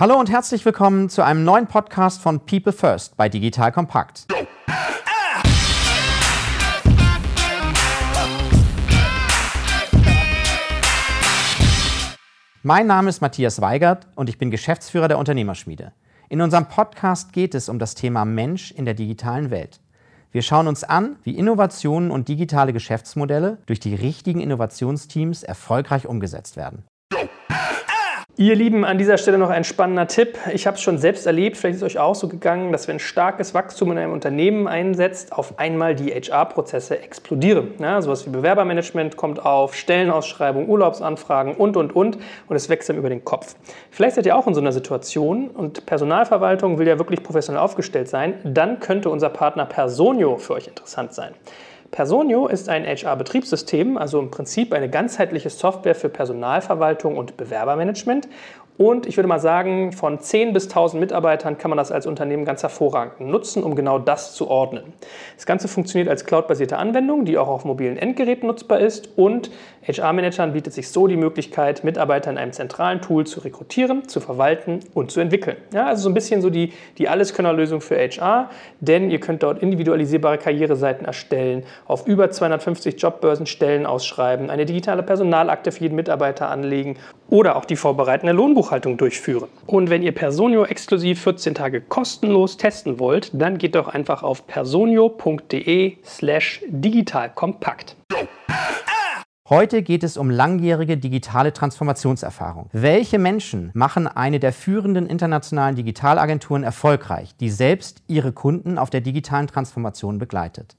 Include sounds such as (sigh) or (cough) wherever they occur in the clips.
Hallo und herzlich willkommen zu einem neuen Podcast von People First bei Digital Kompakt. Mein Name ist Matthias Weigert und ich bin Geschäftsführer der Unternehmerschmiede. In unserem Podcast geht es um das Thema Mensch in der digitalen Welt. Wir schauen uns an, wie Innovationen und digitale Geschäftsmodelle durch die richtigen Innovationsteams erfolgreich umgesetzt werden. Ihr Lieben, an dieser Stelle noch ein spannender Tipp. Ich habe es schon selbst erlebt, vielleicht ist es euch auch so gegangen, dass wenn starkes Wachstum in einem Unternehmen einsetzt, auf einmal die HR-Prozesse explodieren. Ja, sowas wie Bewerbermanagement kommt auf, Stellenausschreibung, Urlaubsanfragen und, und, und. Und es wächst dann über den Kopf. Vielleicht seid ihr auch in so einer Situation und Personalverwaltung will ja wirklich professionell aufgestellt sein. Dann könnte unser Partner Personio für euch interessant sein. Personio ist ein HR-Betriebssystem, also im Prinzip eine ganzheitliche Software für Personalverwaltung und Bewerbermanagement und ich würde mal sagen, von 10 bis 1000 Mitarbeitern kann man das als Unternehmen ganz hervorragend nutzen, um genau das zu ordnen. Das Ganze funktioniert als cloudbasierte Anwendung, die auch auf mobilen Endgeräten nutzbar ist. Und HR-Managern bietet sich so die Möglichkeit, Mitarbeiter in einem zentralen Tool zu rekrutieren, zu verwalten und zu entwickeln. Ja, also so ein bisschen so die, die Alleskönnerlösung für HR, denn ihr könnt dort individualisierbare Karriereseiten erstellen, auf über 250 Jobbörsen Stellen ausschreiben, eine digitale Personalakte für jeden Mitarbeiter anlegen oder auch die vorbereitende Lohnbuchhaltung durchführen. Und wenn ihr Personio exklusiv 14 Tage kostenlos testen wollt, dann geht doch einfach auf personio.de slash digitalkompakt. Heute geht es um langjährige digitale Transformationserfahrung. Welche Menschen machen eine der führenden internationalen Digitalagenturen erfolgreich, die selbst ihre Kunden auf der digitalen Transformation begleitet?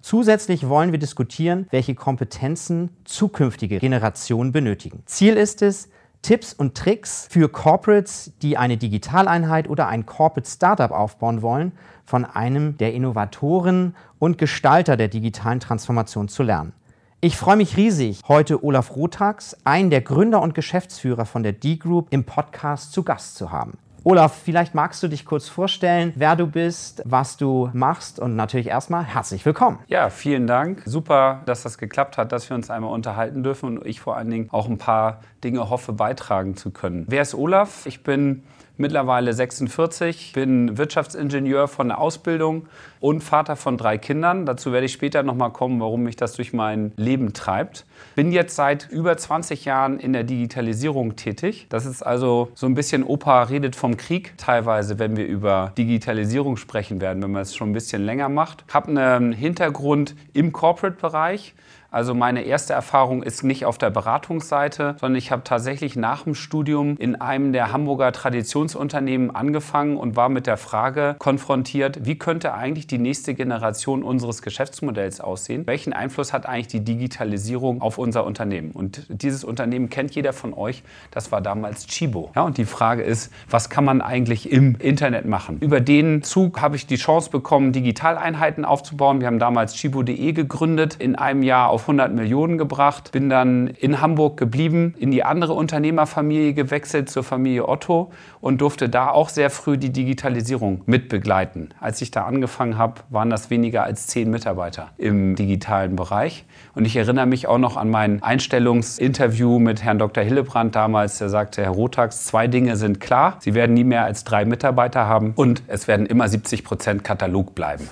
Zusätzlich wollen wir diskutieren, welche Kompetenzen zukünftige Generationen benötigen. Ziel ist es, Tipps und Tricks für Corporates, die eine Digitaleinheit oder ein Corporate Startup aufbauen wollen, von einem der Innovatoren und Gestalter der digitalen Transformation zu lernen. Ich freue mich riesig, heute Olaf Rotax, einen der Gründer und Geschäftsführer von der D-Group, im Podcast zu Gast zu haben. Olaf, vielleicht magst du dich kurz vorstellen, wer du bist, was du machst und natürlich erstmal herzlich willkommen. Ja, vielen Dank. Super, dass das geklappt hat, dass wir uns einmal unterhalten dürfen und ich vor allen Dingen auch ein paar Dinge hoffe beitragen zu können. Wer ist Olaf? Ich bin mittlerweile 46, bin Wirtschaftsingenieur von der Ausbildung und Vater von drei Kindern. Dazu werde ich später noch mal kommen, warum mich das durch mein Leben treibt. Bin jetzt seit über 20 Jahren in der Digitalisierung tätig. Das ist also so ein bisschen Opa redet vom Krieg teilweise, wenn wir über Digitalisierung sprechen werden, wenn man es schon ein bisschen länger macht. Habe einen Hintergrund im Corporate-Bereich also meine erste Erfahrung ist nicht auf der Beratungsseite, sondern ich habe tatsächlich nach dem Studium in einem der Hamburger Traditionsunternehmen angefangen und war mit der Frage konfrontiert, wie könnte eigentlich die nächste Generation unseres Geschäftsmodells aussehen? Welchen Einfluss hat eigentlich die Digitalisierung auf unser Unternehmen? Und dieses Unternehmen kennt jeder von euch, das war damals Chibo. Ja, und die Frage ist, was kann man eigentlich im Internet machen? Über den Zug habe ich die Chance bekommen, Digitaleinheiten aufzubauen. Wir haben damals chibo.de gegründet, in einem Jahr auf auf 100 Millionen gebracht, bin dann in Hamburg geblieben, in die andere Unternehmerfamilie gewechselt, zur Familie Otto und durfte da auch sehr früh die Digitalisierung mitbegleiten. Als ich da angefangen habe, waren das weniger als zehn Mitarbeiter im digitalen Bereich. Und ich erinnere mich auch noch an mein Einstellungsinterview mit Herrn Dr. Hillebrand damals, der sagte, Herr Rotax, zwei Dinge sind klar. Sie werden nie mehr als drei Mitarbeiter haben und es werden immer 70 Prozent Katalog bleiben.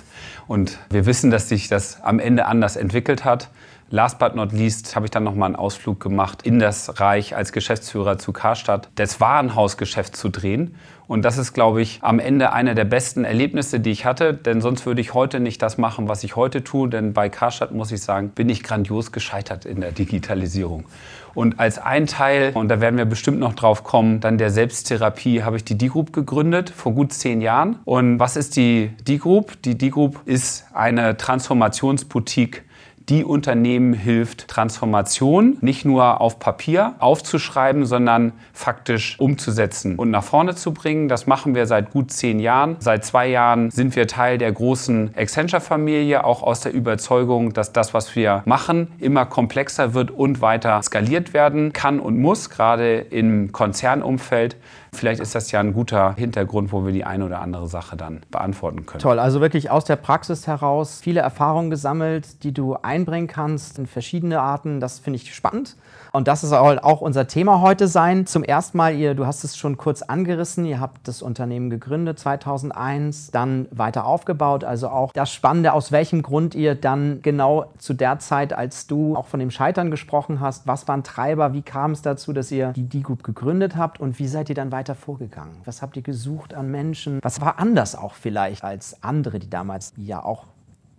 Und wir wissen, dass sich das am Ende anders entwickelt hat. Last but not least habe ich dann nochmal einen Ausflug gemacht in das Reich als Geschäftsführer zu Karstadt, das Warenhausgeschäft zu drehen. Und das ist, glaube ich, am Ende einer der besten Erlebnisse, die ich hatte. Denn sonst würde ich heute nicht das machen, was ich heute tue. Denn bei Karstadt, muss ich sagen, bin ich grandios gescheitert in der Digitalisierung. Und als ein Teil, und da werden wir bestimmt noch drauf kommen, dann der Selbsttherapie, habe ich die D-Group gegründet vor gut zehn Jahren. Und was ist die D-Group? Die D-Group ist eine Transformationsboutique die Unternehmen hilft, Transformation nicht nur auf Papier aufzuschreiben, sondern faktisch umzusetzen und nach vorne zu bringen. Das machen wir seit gut zehn Jahren. Seit zwei Jahren sind wir Teil der großen Accenture-Familie, auch aus der Überzeugung, dass das, was wir machen, immer komplexer wird und weiter skaliert werden kann und muss, gerade im Konzernumfeld. Vielleicht ist das ja ein guter Hintergrund, wo wir die eine oder andere Sache dann beantworten können. Toll, also wirklich aus der Praxis heraus viele Erfahrungen gesammelt, die du einbringen kannst in verschiedene Arten. Das finde ich spannend. Und das soll auch unser Thema heute sein. Zum ersten Mal, ihr, du hast es schon kurz angerissen, ihr habt das Unternehmen gegründet 2001, dann weiter aufgebaut. Also auch das Spannende, aus welchem Grund ihr dann genau zu der Zeit, als du auch von dem Scheitern gesprochen hast, was waren Treiber, wie kam es dazu, dass ihr die D-Group gegründet habt und wie seid ihr dann weiter vorgegangen? Was habt ihr gesucht an Menschen? Was war anders auch vielleicht als andere, die damals ja auch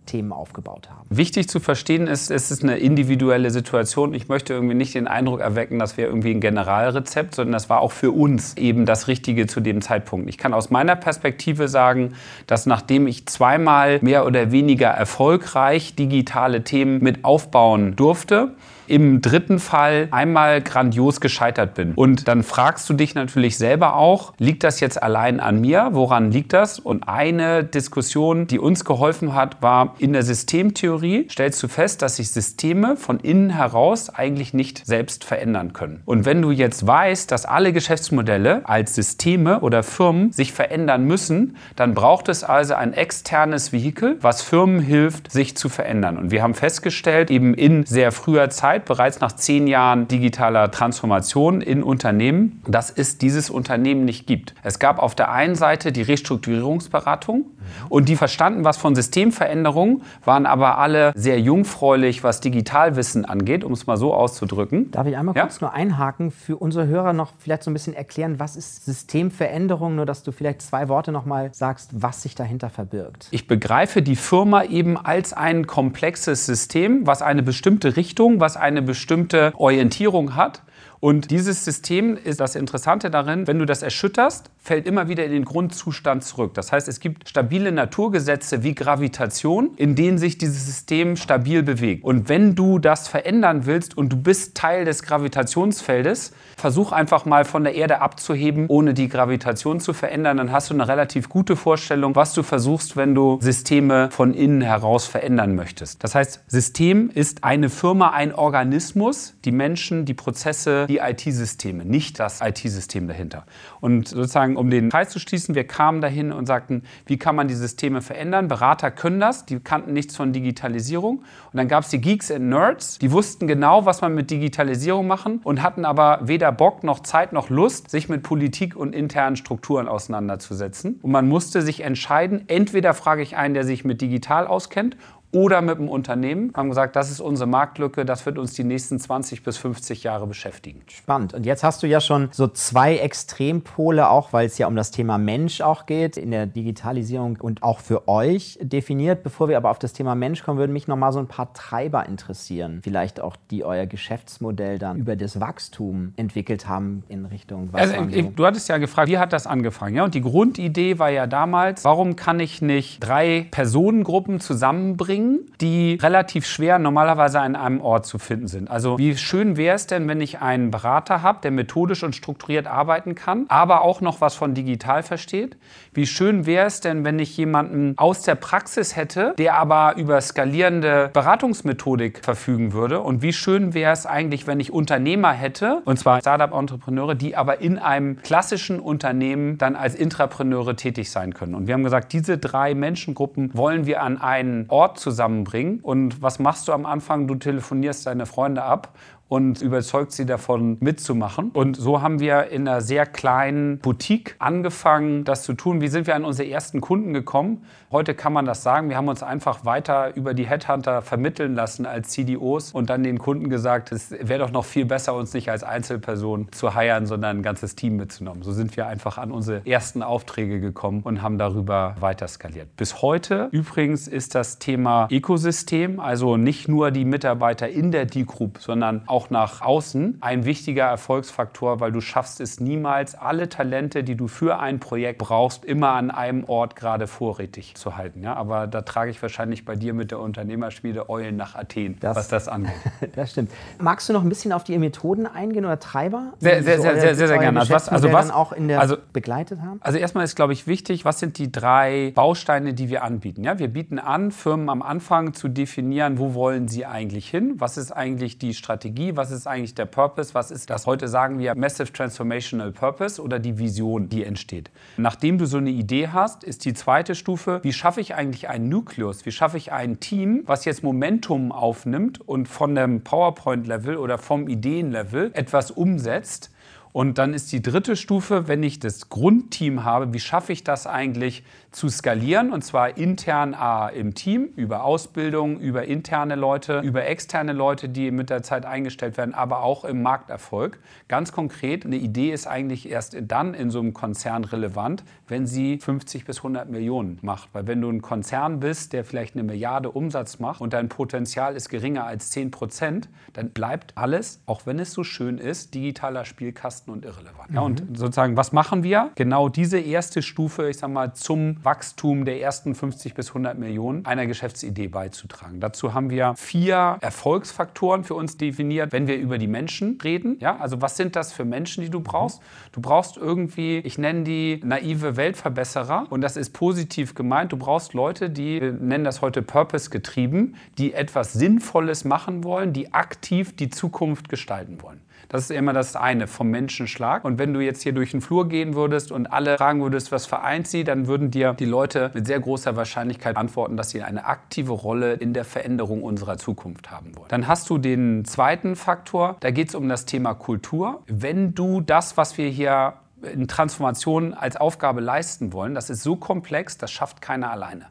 Themen aufgebaut haben. Wichtig zu verstehen ist, es ist eine individuelle Situation. Ich möchte irgendwie nicht den Eindruck erwecken, dass wir irgendwie ein Generalrezept, sondern das war auch für uns eben das Richtige zu dem Zeitpunkt. Ich kann aus meiner Perspektive sagen, dass nachdem ich zweimal mehr oder weniger erfolgreich digitale Themen mit aufbauen durfte, im dritten Fall einmal grandios gescheitert bin. Und dann fragst du dich natürlich selber auch, liegt das jetzt allein an mir? Woran liegt das? Und eine Diskussion, die uns geholfen hat, war in der Systemtheorie stellst du fest, dass sich Systeme von innen heraus eigentlich nicht selbst verändern können. Und wenn du jetzt weißt, dass alle Geschäftsmodelle als Systeme oder Firmen sich verändern müssen, dann braucht es also ein externes Vehikel, was Firmen hilft, sich zu verändern. Und wir haben festgestellt, eben in sehr früher Zeit, Zeit, bereits nach zehn Jahren digitaler Transformation in Unternehmen, dass es dieses Unternehmen nicht gibt. Es gab auf der einen Seite die Restrukturierungsberatung und die verstanden was von Systemveränderungen, waren aber alle sehr jungfräulich, was Digitalwissen angeht, um es mal so auszudrücken. Darf ich einmal ja? kurz nur einhaken, für unsere Hörer noch vielleicht so ein bisschen erklären, was ist Systemveränderung, nur dass du vielleicht zwei Worte noch mal sagst, was sich dahinter verbirgt. Ich begreife die Firma eben als ein komplexes System, was eine bestimmte Richtung, was eine eine bestimmte Orientierung hat. Und dieses System ist das Interessante darin, wenn du das erschütterst, fällt immer wieder in den Grundzustand zurück. Das heißt, es gibt stabile Naturgesetze wie Gravitation, in denen sich dieses System stabil bewegt. Und wenn du das verändern willst und du bist Teil des Gravitationsfeldes, versuch einfach mal von der Erde abzuheben, ohne die Gravitation zu verändern. Dann hast du eine relativ gute Vorstellung, was du versuchst, wenn du Systeme von innen heraus verändern möchtest. Das heißt, System ist eine Firma, ein Organismus, die Menschen, die Prozesse, die IT-Systeme, nicht das IT-System dahinter. Und sozusagen, um den Kreis zu schließen, wir kamen dahin und sagten, wie kann man die Systeme verändern? Berater können das, die kannten nichts von Digitalisierung. Und dann gab es die Geeks and Nerds, die wussten genau, was man mit Digitalisierung machen und hatten aber weder Bock noch Zeit noch Lust, sich mit Politik und internen Strukturen auseinanderzusetzen. Und man musste sich entscheiden, entweder frage ich einen, der sich mit digital auskennt oder mit dem Unternehmen. Haben gesagt, das ist unsere Marktlücke, das wird uns die nächsten 20 bis 50 Jahre beschäftigen. Spannend. Und jetzt hast du ja schon so zwei Extrempole, auch weil es ja um das Thema Mensch auch geht, in der Digitalisierung und auch für euch definiert. Bevor wir aber auf das Thema Mensch kommen, würden mich noch mal so ein paar Treiber interessieren. Vielleicht auch, die euer Geschäftsmodell dann über das Wachstum entwickelt haben in Richtung also, so? Du hattest ja gefragt, wie hat das angefangen? Ja, und die Grundidee war ja damals, warum kann ich nicht drei Personengruppen zusammenbringen? Bringen, die relativ schwer normalerweise an einem Ort zu finden sind. Also wie schön wäre es denn, wenn ich einen Berater habe, der methodisch und strukturiert arbeiten kann, aber auch noch was von digital versteht? Wie schön wäre es denn, wenn ich jemanden aus der Praxis hätte, der aber über skalierende Beratungsmethodik verfügen würde? Und wie schön wäre es eigentlich, wenn ich Unternehmer hätte, und zwar Startup-Entrepreneure, die aber in einem klassischen Unternehmen dann als Intrapreneure tätig sein können? Und wir haben gesagt, diese drei Menschengruppen wollen wir an einen Ort zu zusammenbringen. Und was machst du am Anfang? Du telefonierst deine Freunde ab und überzeugt sie davon mitzumachen. Und so haben wir in einer sehr kleinen Boutique angefangen, das zu tun. Wie sind wir an unsere ersten Kunden gekommen? Heute kann man das sagen. Wir haben uns einfach weiter über die Headhunter vermitteln lassen als CDOs und dann den Kunden gesagt, es wäre doch noch viel besser, uns nicht als Einzelperson zu heiren, sondern ein ganzes Team mitzunehmen. So sind wir einfach an unsere ersten Aufträge gekommen und haben darüber weiter skaliert. Bis heute übrigens ist das Thema Ökosystem, also nicht nur die Mitarbeiter in der D-Group, sondern auch nach außen ein wichtiger Erfolgsfaktor, weil du schaffst es niemals, alle Talente, die du für ein Projekt brauchst, immer an einem Ort gerade vorrätig zu halten. Ja? Aber da trage ich wahrscheinlich bei dir mit der Unternehmerschmiede Eulen nach Athen, das, was das angeht. (laughs) das stimmt. Magst du noch ein bisschen auf die Methoden eingehen oder Treiber? Sehr, sehr, sehr, sehr, sehr, sehr gerne. Also was, also was auch in der also, begleitet haben? Also erstmal ist, glaube ich, wichtig, was sind die drei Bausteine, die wir anbieten? Ja? Wir bieten an, Firmen am Anfang zu definieren, wo wollen sie eigentlich hin? Was ist eigentlich die Strategie? Was ist eigentlich der Purpose, was ist das, heute sagen wir Massive Transformational Purpose oder die Vision, die entsteht. Nachdem du so eine Idee hast, ist die zweite Stufe, wie schaffe ich eigentlich einen Nukleus, wie schaffe ich ein Team, was jetzt Momentum aufnimmt und von dem PowerPoint-Level oder vom Ideen-Level etwas umsetzt, und dann ist die dritte Stufe, wenn ich das Grundteam habe, wie schaffe ich das eigentlich zu skalieren? Und zwar intern A, im Team, über Ausbildung, über interne Leute, über externe Leute, die mit der Zeit eingestellt werden, aber auch im Markterfolg. Ganz konkret, eine Idee ist eigentlich erst dann in so einem Konzern relevant, wenn sie 50 bis 100 Millionen macht. Weil wenn du ein Konzern bist, der vielleicht eine Milliarde Umsatz macht und dein Potenzial ist geringer als 10 Prozent, dann bleibt alles, auch wenn es so schön ist, digitaler Spielkasten Kasten und irrelevant. Mhm. Ja, und sozusagen, was machen wir? Genau diese erste Stufe, ich sag mal, zum Wachstum der ersten 50 bis 100 Millionen einer Geschäftsidee beizutragen. Dazu haben wir vier Erfolgsfaktoren für uns definiert, wenn wir über die Menschen reden. Ja, also was sind das für Menschen, die du brauchst? Du brauchst irgendwie, ich nenne die naive Weltverbesserer und das ist positiv gemeint. Du brauchst Leute, die wir nennen das heute Purpose getrieben, die etwas Sinnvolles machen wollen, die aktiv die Zukunft gestalten wollen. Das ist immer das eine vom Menschenschlag. Und wenn du jetzt hier durch den Flur gehen würdest und alle fragen würdest, was vereint sie, dann würden dir die Leute mit sehr großer Wahrscheinlichkeit antworten, dass sie eine aktive Rolle in der Veränderung unserer Zukunft haben wollen. Dann hast du den zweiten Faktor, da geht es um das Thema Kultur. Wenn du das, was wir hier in Transformation als Aufgabe leisten wollen, das ist so komplex, das schafft keiner alleine.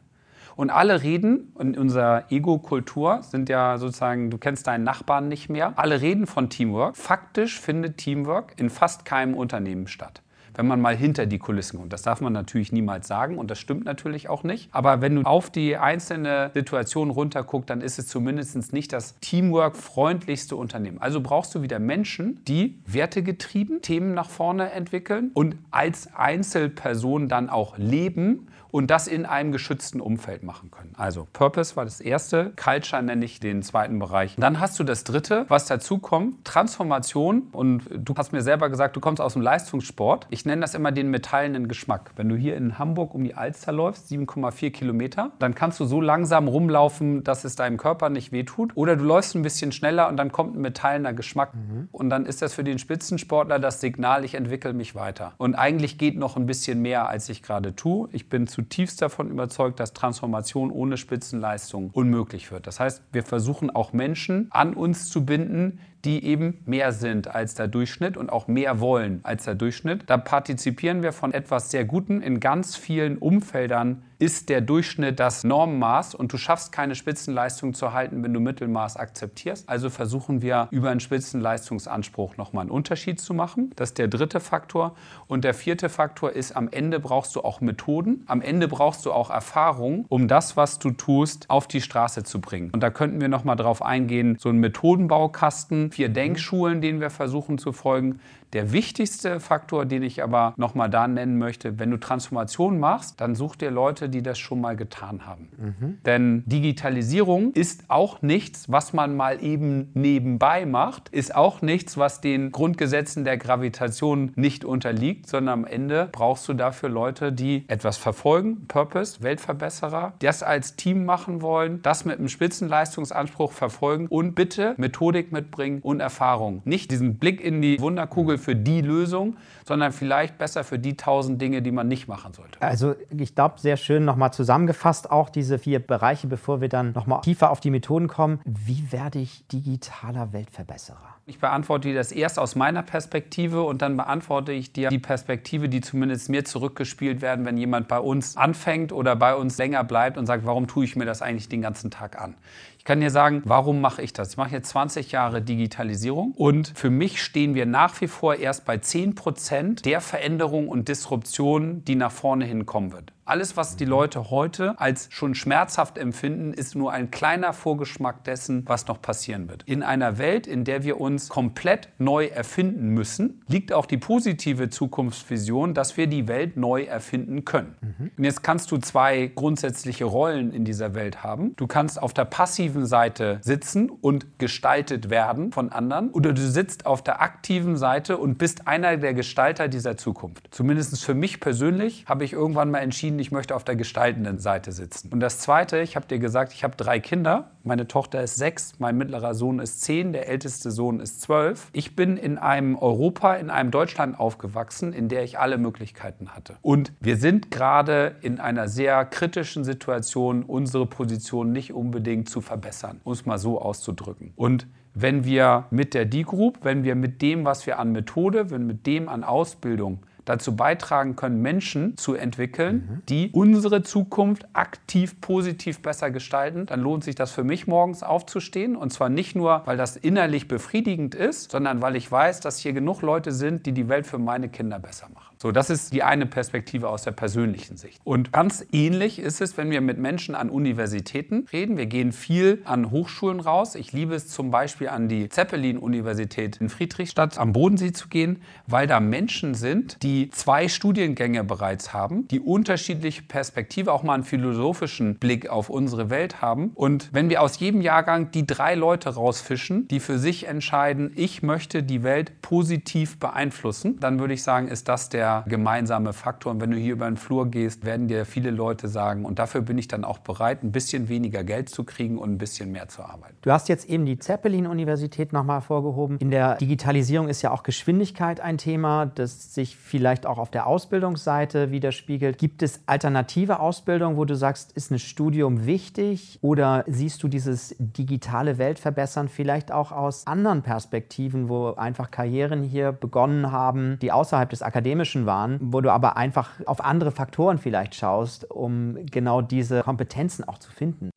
Und alle reden, in unserer Ego-Kultur sind ja sozusagen, du kennst deinen Nachbarn nicht mehr, alle reden von Teamwork. Faktisch findet Teamwork in fast keinem Unternehmen statt wenn man mal hinter die Kulissen kommt. Das darf man natürlich niemals sagen und das stimmt natürlich auch nicht. Aber wenn du auf die einzelne Situation runterguckst, dann ist es zumindest nicht das Teamwork-freundlichste Unternehmen. Also brauchst du wieder Menschen, die wertegetrieben Themen nach vorne entwickeln und als Einzelperson dann auch leben und das in einem geschützten Umfeld machen können. Also Purpose war das erste, Culture nenne ich den zweiten Bereich. Dann hast du das dritte, was dazu kommt, Transformation. Und du hast mir selber gesagt, du kommst aus dem Leistungssport. Ich nenne das immer den metallenen Geschmack. Wenn du hier in Hamburg um die Alster läufst, 7,4 Kilometer, dann kannst du so langsam rumlaufen, dass es deinem Körper nicht wehtut. Oder du läufst ein bisschen schneller und dann kommt ein metallener Geschmack. Mhm. Und dann ist das für den Spitzensportler das Signal, ich entwickle mich weiter. Und eigentlich geht noch ein bisschen mehr, als ich gerade tue. Ich bin zu zutiefst davon überzeugt, dass Transformation ohne Spitzenleistung unmöglich wird. Das heißt, wir versuchen auch Menschen an uns zu binden, die eben mehr sind als der Durchschnitt und auch mehr wollen als der Durchschnitt. Da partizipieren wir von etwas sehr Guten. In ganz vielen Umfeldern ist der Durchschnitt das Normenmaß und du schaffst keine Spitzenleistung zu halten, wenn du Mittelmaß akzeptierst. Also versuchen wir über einen Spitzenleistungsanspruch nochmal einen Unterschied zu machen. Das ist der dritte Faktor. Und der vierte Faktor ist, am Ende brauchst du auch Methoden. Am Ende brauchst du auch Erfahrung, um das, was du tust, auf die Straße zu bringen. Und da könnten wir nochmal drauf eingehen, so ein Methodenbaukasten, vier Denkschulen, denen wir versuchen zu folgen. Der wichtigste Faktor, den ich aber nochmal da nennen möchte, wenn du Transformation machst, dann such dir Leute, die das schon mal getan haben. Mhm. Denn Digitalisierung ist auch nichts, was man mal eben nebenbei macht, ist auch nichts, was den Grundgesetzen der Gravitation nicht unterliegt, sondern am Ende brauchst du dafür Leute, die etwas verfolgen, Purpose, Weltverbesserer, das als Team machen wollen, das mit einem Spitzenleistungsanspruch verfolgen und bitte Methodik mitbringen und Erfahrung. Nicht diesen Blick in die Wunderkugel für die Lösung, sondern vielleicht besser für die tausend Dinge, die man nicht machen sollte. Also ich glaube, sehr schön nochmal zusammengefasst, auch diese vier Bereiche, bevor wir dann nochmal tiefer auf die Methoden kommen. Wie werde ich digitaler Weltverbesserer? Ich beantworte dir das erst aus meiner Perspektive und dann beantworte ich dir die Perspektive, die zumindest mir zurückgespielt werden, wenn jemand bei uns anfängt oder bei uns länger bleibt und sagt, warum tue ich mir das eigentlich den ganzen Tag an? Ich kann dir sagen, warum mache ich das? Ich mache jetzt 20 Jahre Digitalisierung und für mich stehen wir nach wie vor erst bei 10 Prozent der Veränderung und Disruption, die nach vorne hinkommen wird. Alles, was die Leute heute als schon schmerzhaft empfinden, ist nur ein kleiner Vorgeschmack dessen, was noch passieren wird. In einer Welt, in der wir uns komplett neu erfinden müssen, liegt auch die positive Zukunftsvision, dass wir die Welt neu erfinden können. Mhm. Und jetzt kannst du zwei grundsätzliche Rollen in dieser Welt haben. Du kannst auf der passiven Seite sitzen und gestaltet werden von anderen oder du sitzt auf der aktiven Seite und bist einer der Gestalter dieser Zukunft. Zumindest für mich persönlich habe ich irgendwann mal entschieden, entschieden, ich möchte auf der gestaltenden Seite sitzen. Und das Zweite, ich habe dir gesagt, ich habe drei Kinder. Meine Tochter ist sechs, mein mittlerer Sohn ist zehn, der älteste Sohn ist zwölf. Ich bin in einem Europa, in einem Deutschland aufgewachsen, in der ich alle Möglichkeiten hatte. Und wir sind gerade in einer sehr kritischen Situation, unsere Position nicht unbedingt zu verbessern, um es mal so auszudrücken. Und wenn wir mit der D-Group, wenn wir mit dem, was wir an Methode, wenn mit dem an Ausbildung dazu beitragen können, Menschen zu entwickeln, mhm. die unsere Zukunft aktiv, positiv besser gestalten, dann lohnt sich das für mich morgens aufzustehen. Und zwar nicht nur, weil das innerlich befriedigend ist, sondern weil ich weiß, dass hier genug Leute sind, die die Welt für meine Kinder besser machen. So, das ist die eine Perspektive aus der persönlichen Sicht. Und ganz ähnlich ist es, wenn wir mit Menschen an Universitäten reden. Wir gehen viel an Hochschulen raus. Ich liebe es zum Beispiel an die Zeppelin-Universität in Friedrichstadt am Bodensee zu gehen, weil da Menschen sind, die zwei Studiengänge bereits haben, die unterschiedliche Perspektive, auch mal einen philosophischen Blick auf unsere Welt haben. Und wenn wir aus jedem Jahrgang die drei Leute rausfischen, die für sich entscheiden, ich möchte die Welt positiv beeinflussen, dann würde ich sagen, ist das der gemeinsame Faktor. Und wenn du hier über den Flur gehst, werden dir viele Leute sagen, und dafür bin ich dann auch bereit, ein bisschen weniger Geld zu kriegen und ein bisschen mehr zu arbeiten. Du hast jetzt eben die Zeppelin-Universität nochmal vorgehoben. In der Digitalisierung ist ja auch Geschwindigkeit ein Thema, das sich vielleicht auch auf der Ausbildungsseite widerspiegelt. Gibt es alternative Ausbildung, wo du sagst, ist ein Studium wichtig? Oder siehst du dieses digitale Weltverbessern vielleicht auch aus anderen Perspektiven, wo einfach Karrieren hier begonnen haben, die außerhalb des akademischen Menschen waren, wo du aber einfach auf andere Faktoren vielleicht schaust, um genau diese Kompetenzen auch zu finden.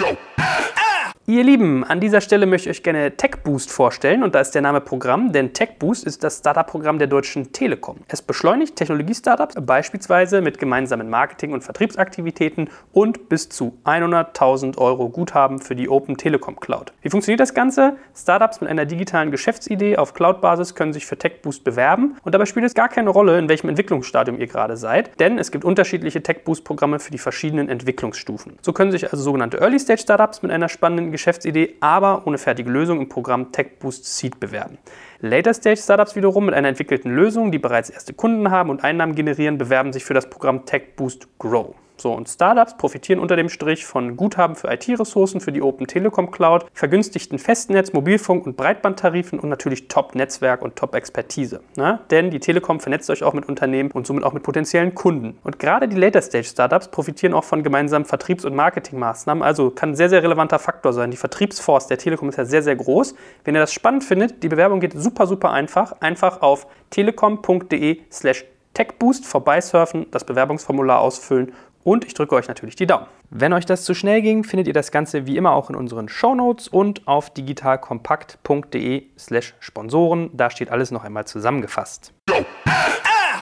Ihr Lieben, an dieser Stelle möchte ich euch gerne TechBoost vorstellen und da ist der Name Programm, denn TechBoost ist das Startup-Programm der Deutschen Telekom. Es beschleunigt Technologie-Startups beispielsweise mit gemeinsamen Marketing- und Vertriebsaktivitäten und bis zu 100.000 Euro Guthaben für die Open Telekom Cloud. Wie funktioniert das Ganze? Startups mit einer digitalen Geschäftsidee auf Cloud-Basis können sich für TechBoost bewerben und dabei spielt es gar keine Rolle, in welchem Entwicklungsstadium ihr gerade seid, denn es gibt unterschiedliche TechBoost-Programme für die verschiedenen Entwicklungsstufen. So können sich also sogenannte Early-Stage-Startups mit einer spannenden Geschäftsidee, aber ohne fertige Lösung im Programm Tech Boost Seed bewerben. Later Stage Startups wiederum mit einer entwickelten Lösung, die bereits erste Kunden haben und Einnahmen generieren, bewerben sich für das Programm Tech Boost Grow. So, und Startups profitieren unter dem Strich von Guthaben für IT-Ressourcen für die Open Telekom Cloud, vergünstigten Festnetz, Mobilfunk und Breitbandtarifen und natürlich Top-Netzwerk und Top-Expertise. Ne? Denn die Telekom vernetzt euch auch mit Unternehmen und somit auch mit potenziellen Kunden. Und gerade die Later-Stage-Startups profitieren auch von gemeinsamen Vertriebs- und Marketingmaßnahmen. Also kann ein sehr, sehr relevanter Faktor sein. Die Vertriebsforce der Telekom ist ja sehr, sehr groß. Wenn ihr das spannend findet, die Bewerbung geht super, super einfach. Einfach auf telekom.de slash TechBoost vorbeisurfen, das Bewerbungsformular ausfüllen und ich drücke euch natürlich die Daumen. Wenn euch das zu schnell ging, findet ihr das Ganze wie immer auch in unseren Shownotes und auf digitalkompakt.de slash Sponsoren. Da steht alles noch einmal zusammengefasst.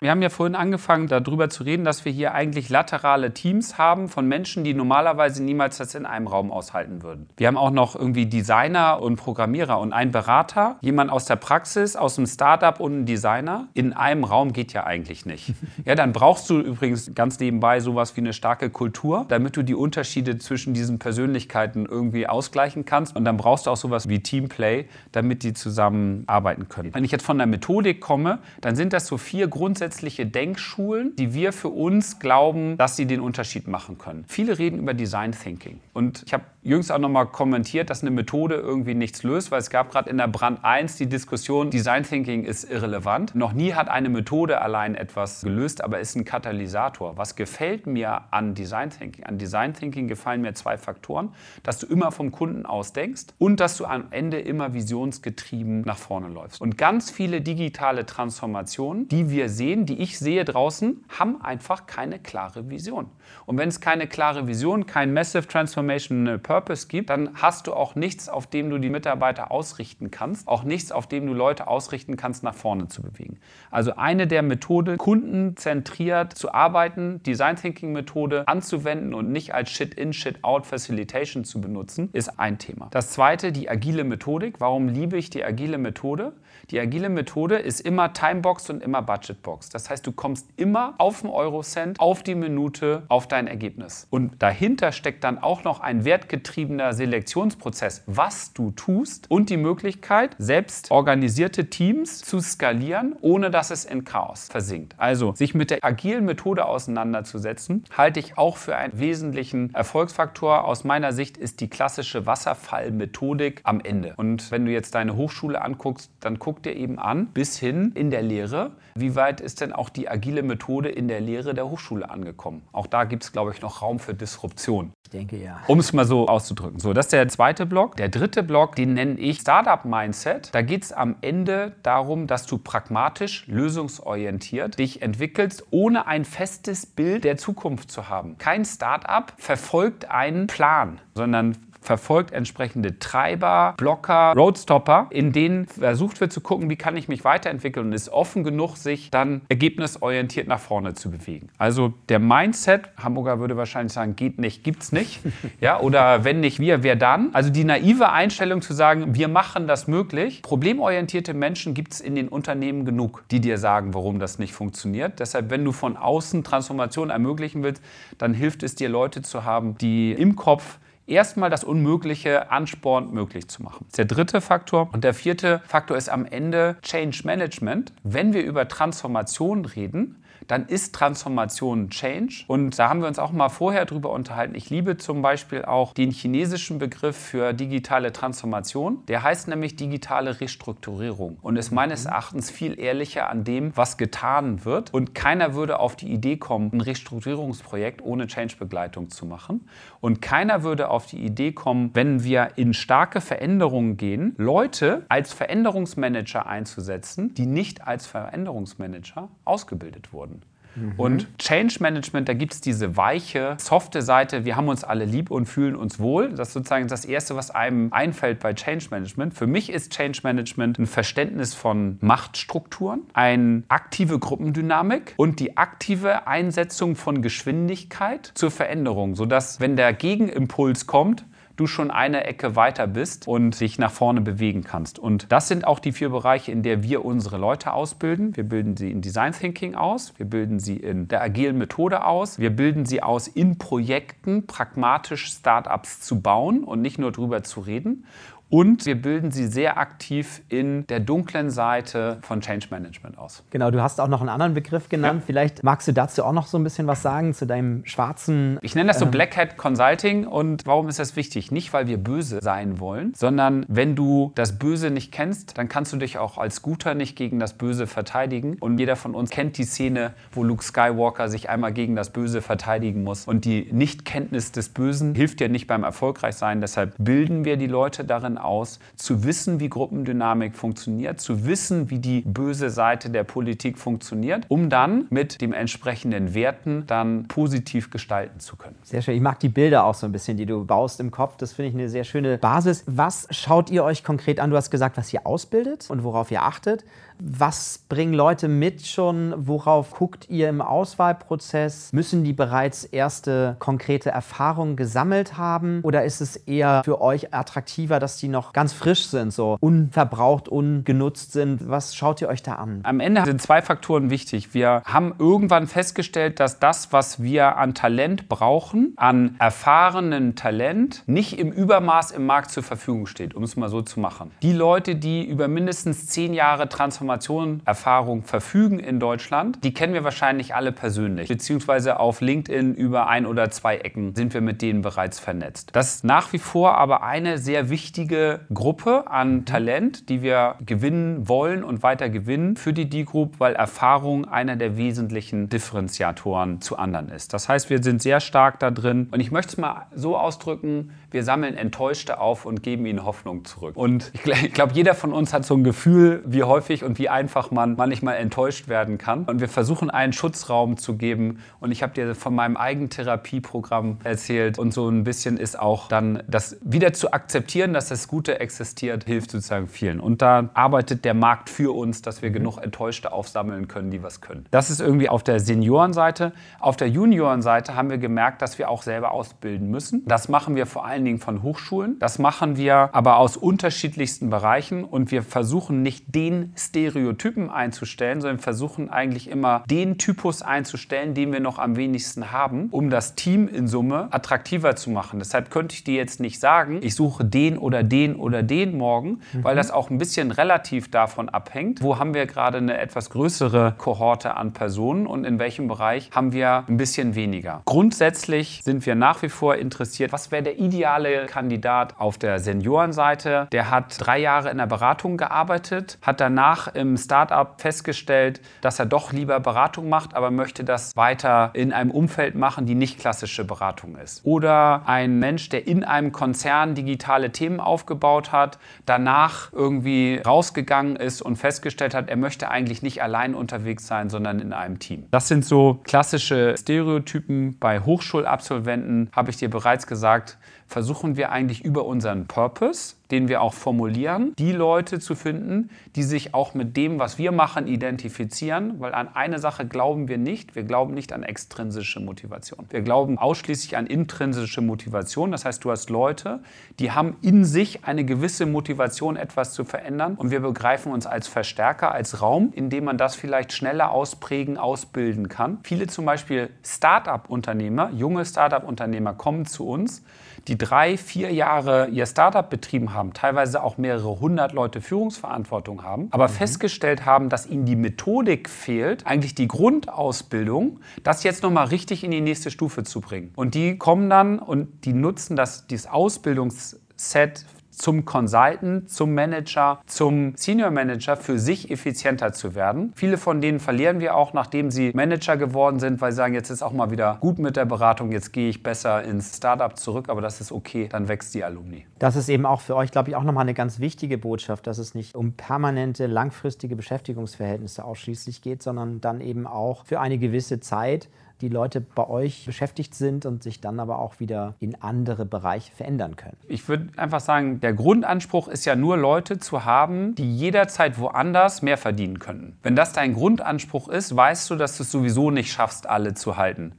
Wir haben ja vorhin angefangen, darüber zu reden, dass wir hier eigentlich laterale Teams haben von Menschen, die normalerweise niemals das in einem Raum aushalten würden. Wir haben auch noch irgendwie Designer und Programmierer und einen Berater, jemand aus der Praxis, aus dem Startup und ein Designer. In einem Raum geht ja eigentlich nicht. (laughs) Ja, dann brauchst du übrigens ganz nebenbei sowas wie eine starke Kultur, damit du die Unterschiede zwischen diesen Persönlichkeiten irgendwie ausgleichen kannst. Und dann brauchst du auch sowas wie Teamplay, damit die zusammenarbeiten können. Wenn ich jetzt von der Methodik komme, dann sind das so vier grundsätzliche grundsätzliche Denkschulen, die wir für uns glauben, dass sie den Unterschied machen können. Viele reden über Design Thinking. Und ich habe jüngst auch nochmal kommentiert, dass eine Methode irgendwie nichts löst, weil es gab gerade in der Brand 1 die Diskussion, Design Thinking ist irrelevant. Noch nie hat eine Methode allein etwas gelöst, aber ist ein Katalysator. Was gefällt mir an Design Thinking? An Design Thinking gefallen mir zwei Faktoren, dass du immer vom Kunden aus denkst und dass du am Ende immer visionsgetrieben nach vorne läufst. Und ganz viele digitale Transformationen, die wir sehen, die ich sehe draußen, haben einfach keine klare Vision. Und wenn es keine klare Vision, kein Massive Transformational Purpose gibt, dann hast du auch nichts, auf dem du die Mitarbeiter ausrichten kannst, auch nichts, auf dem du Leute ausrichten kannst, nach vorne zu bewegen. Also eine der Methoden, kundenzentriert zu arbeiten, Design Thinking Methode anzuwenden und nicht als Shit-in, Shit-out Facilitation zu benutzen, ist ein Thema. Das zweite, die agile Methodik. Warum liebe ich die agile Methode? Die agile Methode ist immer Timebox und immer Budgetbox. Das heißt, du kommst immer auf den Eurocent, auf die Minute, auf dein Ergebnis. Und dahinter steckt dann auch noch ein wertgetriebener Selektionsprozess, was du tust und die Möglichkeit, selbst organisierte Teams zu skalieren, ohne dass es in Chaos versinkt. Also sich mit der agilen Methode auseinanderzusetzen, halte ich auch für einen wesentlichen Erfolgsfaktor. Aus meiner Sicht ist die klassische Wasserfallmethodik am Ende. Und wenn du jetzt deine Hochschule anguckst, dann guck dir eben an, bis hin in der Lehre, wie weit ist denn auch die agile Methode in der Lehre der Hochschule angekommen? Auch da gibt es, glaube ich, noch Raum für Disruption. Ich denke ja. Um es mal so auszudrücken. So, das ist der zweite Block. Der dritte Block, den nenne ich Startup Mindset. Da geht es am Ende darum, dass du pragmatisch, lösungsorientiert dich entwickelst, ohne ein festes Bild der Zukunft zu haben. Kein Startup verfolgt einen Plan, sondern verfolgt entsprechende Treiber, Blocker, Roadstopper, in denen versucht wird zu gucken, wie kann ich mich weiterentwickeln und ist offen genug, sich dann ergebnisorientiert nach vorne zu bewegen. Also der Mindset, Hamburger würde wahrscheinlich sagen, geht nicht, gibt's nicht. (laughs) ja, oder wenn nicht wir, wer dann? Also die naive Einstellung zu sagen, wir machen das möglich. Problemorientierte Menschen gibt es in den Unternehmen genug, die dir sagen, warum das nicht funktioniert. Deshalb, wenn du von außen Transformation ermöglichen willst, dann hilft es dir, Leute zu haben, die im Kopf erstmal das Unmögliche anspornt, möglich zu machen. Das ist der dritte Faktor. Und der vierte Faktor ist am Ende Change Management. Wenn wir über Transformation reden, dann ist Transformation Change. Und da haben wir uns auch mal vorher drüber unterhalten. Ich liebe zum Beispiel auch den chinesischen Begriff für digitale Transformation. Der heißt nämlich digitale Restrukturierung und ist meines Erachtens viel ehrlicher an dem, was getan wird. Und keiner würde auf die Idee kommen, ein Restrukturierungsprojekt ohne Change-Begleitung zu machen. Und keiner würde auf die Idee kommen, wenn wir in starke Veränderungen gehen, Leute als Veränderungsmanager einzusetzen, die nicht als Veränderungsmanager ausgebildet wurden. Mhm. Und Change Management, da gibt es diese weiche, softe Seite, wir haben uns alle lieb und fühlen uns wohl. Das ist sozusagen das Erste, was einem einfällt bei Change Management. Für mich ist Change Management ein Verständnis von Machtstrukturen, eine aktive Gruppendynamik und die aktive Einsetzung von Geschwindigkeit zur Veränderung, sodass, wenn der Gegenimpuls kommt, du schon eine Ecke weiter bist und dich nach vorne bewegen kannst. Und das sind auch die vier Bereiche, in der wir unsere Leute ausbilden. Wir bilden sie in Design Thinking aus, wir bilden sie in der agilen Methode aus, wir bilden sie aus, in Projekten pragmatisch Startups zu bauen und nicht nur drüber zu reden. Und wir bilden sie sehr aktiv in der dunklen Seite von Change Management aus. Genau, du hast auch noch einen anderen Begriff genannt. Ja. Vielleicht magst du dazu auch noch so ein bisschen was sagen zu deinem schwarzen. Ich nenne das so ähm, Black Hat Consulting. Und warum ist das wichtig? Nicht, weil wir böse sein wollen, sondern wenn du das Böse nicht kennst, dann kannst du dich auch als Guter nicht gegen das Böse verteidigen. Und jeder von uns kennt die Szene, wo Luke Skywalker sich einmal gegen das Böse verteidigen muss. Und die Nichtkenntnis des Bösen hilft dir nicht beim Erfolgreichsein. Deshalb bilden wir die Leute darin aus, zu wissen, wie Gruppendynamik funktioniert, zu wissen, wie die böse Seite der Politik funktioniert, um dann mit den entsprechenden Werten dann positiv gestalten zu können. Sehr schön. Ich mag die Bilder auch so ein bisschen, die du baust im Kopf. Das finde ich eine sehr schöne Basis. Was schaut ihr euch konkret an? Du hast gesagt, was ihr ausbildet und worauf ihr achtet. Was bringen Leute mit schon? Worauf guckt ihr im Auswahlprozess? Müssen die bereits erste konkrete Erfahrungen gesammelt haben? Oder ist es eher für euch attraktiver, dass die noch ganz frisch sind, so unverbraucht, ungenutzt sind? Was schaut ihr euch da an? Am Ende sind zwei Faktoren wichtig. Wir haben irgendwann festgestellt, dass das, was wir an Talent brauchen, an erfahrenen Talent, nicht im Übermaß im Markt zur Verfügung steht, um es mal so zu machen. Die Leute, die über mindestens zehn Jahre Transformation Transformation, Erfahrung verfügen in Deutschland, die kennen wir wahrscheinlich alle persönlich. Beziehungsweise auf LinkedIn über ein oder zwei Ecken sind wir mit denen bereits vernetzt. Das ist nach wie vor aber eine sehr wichtige Gruppe an mhm. Talent, die wir gewinnen wollen und weiter gewinnen für die D-Group, weil Erfahrung einer der wesentlichen Differenziatoren zu anderen ist. Das heißt, wir sind sehr stark da drin. Und ich möchte es mal so ausdrücken, wir sammeln Enttäuschte auf und geben ihnen Hoffnung zurück. Und ich glaube, jeder von uns hat so ein Gefühl, wie häufig und wie einfach man manchmal enttäuscht werden kann. Und wir versuchen einen Schutzraum zu geben. Und ich habe dir von meinem eigenen Therapieprogramm erzählt. Und so ein bisschen ist auch dann das wieder zu akzeptieren, dass es Gute existiert, hilft sozusagen vielen. Und da arbeitet der Markt für uns, dass wir genug Enttäuschte aufsammeln können, die was können. Das ist irgendwie auf der Seniorenseite. Auf der Juniorenseite haben wir gemerkt, dass wir auch selber ausbilden müssen. Das machen wir vor allen Dingen von Hochschulen. Das machen wir aber aus unterschiedlichsten Bereichen und wir versuchen nicht den Stereotypen einzustellen, sondern versuchen eigentlich immer den Typus einzustellen, den wir noch am wenigsten haben, um das Team in Summe attraktiver zu machen. Deshalb könnte ich dir jetzt nicht sagen, ich suche den oder den oder den morgen, mhm. weil das auch ein bisschen relativ davon abhängt, wo haben wir gerade eine etwas größere Kohorte an Personen und in welchem Bereich haben wir ein bisschen weniger. Grundsätzlich sind wir nach wie vor interessiert, was wäre der ideale Kandidat auf der Seniorenseite. Der hat drei Jahre in der Beratung gearbeitet, hat danach im Startup festgestellt, dass er doch lieber Beratung macht, aber möchte das weiter in einem Umfeld machen, die nicht klassische Beratung ist. Oder ein Mensch, der in einem Konzern digitale Themen aufgebaut hat, danach irgendwie rausgegangen ist und festgestellt hat, er möchte eigentlich nicht allein unterwegs sein, sondern in einem Team. Das sind so klassische Stereotypen. Bei Hochschulabsolventen habe ich dir bereits gesagt, versuchen wir eigentlich über unseren Purpose, den wir auch formulieren, die Leute zu finden, die sich auch mit dem, was wir machen, identifizieren. Weil an eine Sache glauben wir nicht. Wir glauben nicht an extrinsische Motivation. Wir glauben ausschließlich an intrinsische Motivation. Das heißt, du hast Leute, die haben in sich eine gewisse Motivation, etwas zu verändern. Und wir begreifen uns als Verstärker, als Raum, in dem man das vielleicht schneller ausprägen, ausbilden kann. Viele zum Beispiel Start-up-Unternehmer, junge Start-up-Unternehmer kommen zu uns die drei, vier Jahre ihr Startup betrieben haben, teilweise auch mehrere hundert Leute Führungsverantwortung haben, aber mhm. festgestellt haben, dass ihnen die Methodik fehlt, eigentlich die Grundausbildung, das jetzt nochmal richtig in die nächste Stufe zu bringen. Und die kommen dann und die nutzen das, dieses Ausbildungsset zum Consultant, zum Manager, zum Senior Manager für sich effizienter zu werden. Viele von denen verlieren wir auch, nachdem sie Manager geworden sind, weil sie sagen, jetzt ist auch mal wieder gut mit der Beratung, jetzt gehe ich besser ins Startup zurück, aber das ist okay, dann wächst die Alumni. Das ist eben auch für euch, glaube ich, auch nochmal eine ganz wichtige Botschaft, dass es nicht um permanente, langfristige Beschäftigungsverhältnisse ausschließlich geht, sondern dann eben auch für eine gewisse Zeit die Leute bei euch beschäftigt sind und sich dann aber auch wieder in andere Bereiche verändern können? Ich würde einfach sagen, der Grundanspruch ist ja nur Leute zu haben, die jederzeit woanders mehr verdienen können. Wenn das dein Grundanspruch ist, weißt du, dass du es sowieso nicht schaffst, alle zu halten.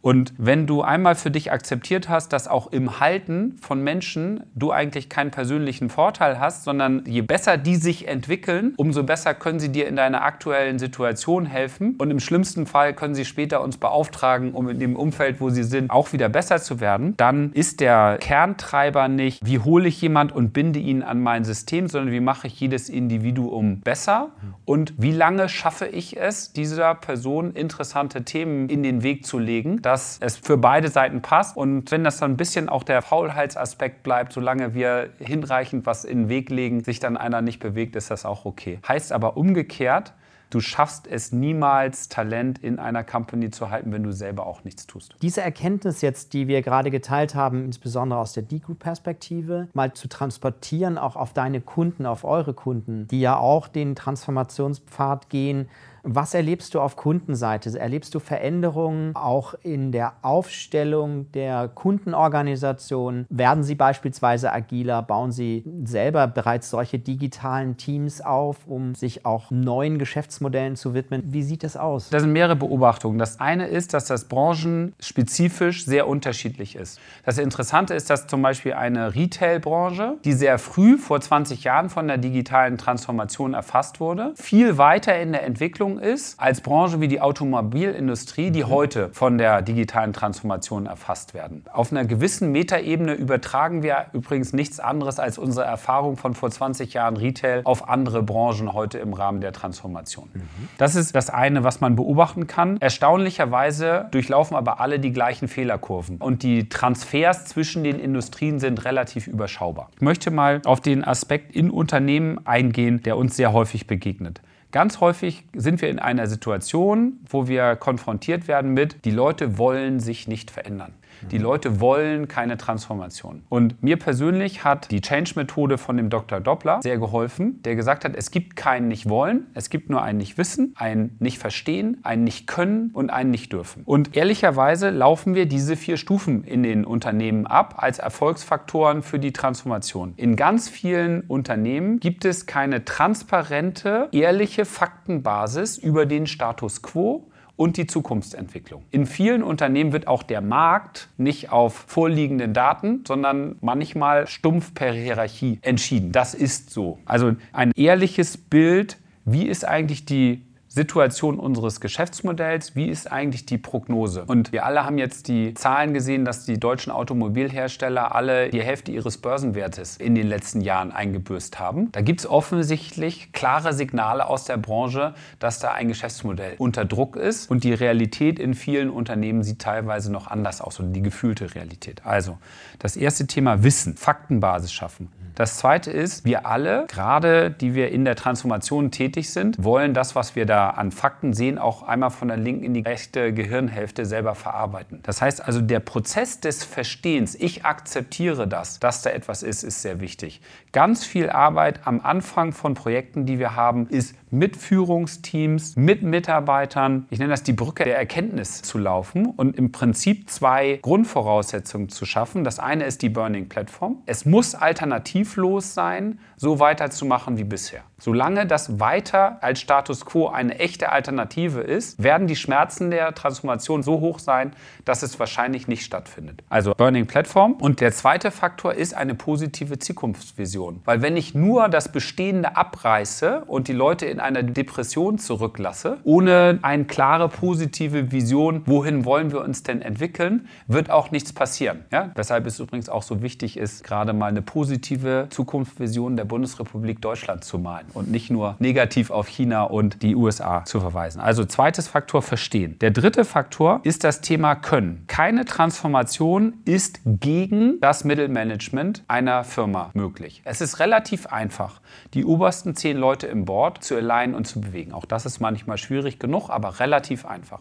Und wenn du einmal für dich akzeptiert hast, dass auch im Halten von Menschen du eigentlich keinen persönlichen Vorteil hast, sondern je besser die sich entwickeln, umso besser können sie dir in deiner aktuellen Situation helfen. Und im schlimmsten Fall können sie später uns beauftragen, um in dem Umfeld, wo sie sind, auch wieder besser zu werden. Dann ist der Kerntreiber nicht, wie hole ich jemand und binde ihn an mein System, sondern wie mache ich jedes Individuum besser und wie lange schaffe ich es, dieser Person interessante Themen in den Weg zu legen dass es für beide Seiten passt. Und wenn das dann ein bisschen auch der Faulheitsaspekt bleibt, solange wir hinreichend was in den Weg legen, sich dann einer nicht bewegt, ist das auch okay. Heißt aber umgekehrt, Du schaffst es niemals, Talent in einer Company zu halten, wenn du selber auch nichts tust. Diese Erkenntnis jetzt, die wir gerade geteilt haben, insbesondere aus der D-Group-Perspektive, mal zu transportieren, auch auf deine Kunden, auf eure Kunden, die ja auch den Transformationspfad gehen, was erlebst du auf Kundenseite? Erlebst du Veränderungen auch in der Aufstellung der Kundenorganisation? Werden sie beispielsweise agiler? Bauen sie selber bereits solche digitalen Teams auf, um sich auch neuen Geschäftsmodellen zu widmen? Wie sieht das aus? Das sind mehrere Beobachtungen. Das eine ist, dass das branchenspezifisch sehr unterschiedlich ist. Das Interessante ist, dass zum Beispiel eine Retail-Branche, die sehr früh vor 20 Jahren von der digitalen Transformation erfasst wurde, viel weiter in der Entwicklung ist als Branche wie die Automobilindustrie, die mhm. heute von der digitalen Transformation erfasst werden. Auf einer gewissen Metaebene übertragen wir übrigens nichts anderes als unsere Erfahrung von vor 20 Jahren Retail auf andere Branchen heute im Rahmen der Transformation. Mhm. Das ist das eine, was man beobachten kann. Erstaunlicherweise durchlaufen aber alle die gleichen Fehlerkurven und die Transfers zwischen den Industrien sind relativ überschaubar. Ich möchte mal auf den Aspekt in Unternehmen eingehen, der uns sehr häufig begegnet. Ganz häufig sind wir in einer Situation, wo wir konfrontiert werden mit, die Leute wollen sich nicht verändern. Die Leute wollen keine Transformation. Und mir persönlich hat die Change-Methode von dem Dr. Doppler sehr geholfen, der gesagt hat, es gibt kein Nicht-Wollen, es gibt nur ein Nicht-Wissen, ein Nicht-Verstehen, ein Nicht-Können und ein Nicht-Dürfen. Und ehrlicherweise laufen wir diese vier Stufen in den Unternehmen ab als Erfolgsfaktoren für die Transformation. In ganz vielen Unternehmen gibt es keine transparente, ehrliche Faktenbasis über den Status quo und die Zukunftsentwicklung. In vielen Unternehmen wird auch der Markt nicht auf vorliegenden Daten, sondern manchmal stumpf per Hierarchie entschieden. Das ist so. Also ein ehrliches Bild, wie ist eigentlich die Situation unseres Geschäftsmodells, wie ist eigentlich die Prognose? Und wir alle haben jetzt die Zahlen gesehen, dass die deutschen Automobilhersteller alle die Hälfte ihres Börsenwertes in den letzten Jahren eingebüßt haben. Da gibt es offensichtlich klare Signale aus der Branche, dass da ein Geschäftsmodell unter Druck ist. Und die Realität in vielen Unternehmen sieht teilweise noch anders aus, oder die gefühlte Realität. Also das erste Thema Wissen, Faktenbasis schaffen. Das zweite ist, wir alle, gerade die wir in der Transformation tätig sind, wollen das, was wir da an Fakten sehen, auch einmal von der linken in die rechte Gehirnhälfte selber verarbeiten. Das heißt also, der Prozess des Verstehens, ich akzeptiere das, dass da etwas ist, ist sehr wichtig. Ganz viel Arbeit am Anfang von Projekten, die wir haben, ist mit Führungsteams, mit Mitarbeitern, ich nenne das die Brücke der Erkenntnis zu laufen und im Prinzip zwei Grundvoraussetzungen zu schaffen. Das eine ist die Burning Platform. Es muss alternativlos sein, so weiterzumachen wie bisher. Solange das weiter als Status quo eine echte Alternative ist, werden die Schmerzen der Transformation so hoch sein, dass es wahrscheinlich nicht stattfindet. Also Burning Platform. Und der zweite Faktor ist eine positive Zukunftsvision. Weil wenn ich nur das Bestehende abreiße und die Leute in einer Depression zurücklasse, ohne eine klare positive Vision, wohin wollen wir uns denn entwickeln, wird auch nichts passieren. Ja? Weshalb es übrigens auch so wichtig ist, gerade mal eine positive Zukunftsvision der Bundesrepublik Deutschland zu malen und nicht nur negativ auf China und die USA zu verweisen. Also zweites Faktor verstehen. Der dritte Faktor ist das Thema Können. Keine Transformation ist gegen das Mittelmanagement einer Firma möglich. Es ist relativ einfach, die obersten zehn Leute im Board zu alignen und zu bewegen. Auch das ist manchmal schwierig genug, aber relativ einfach.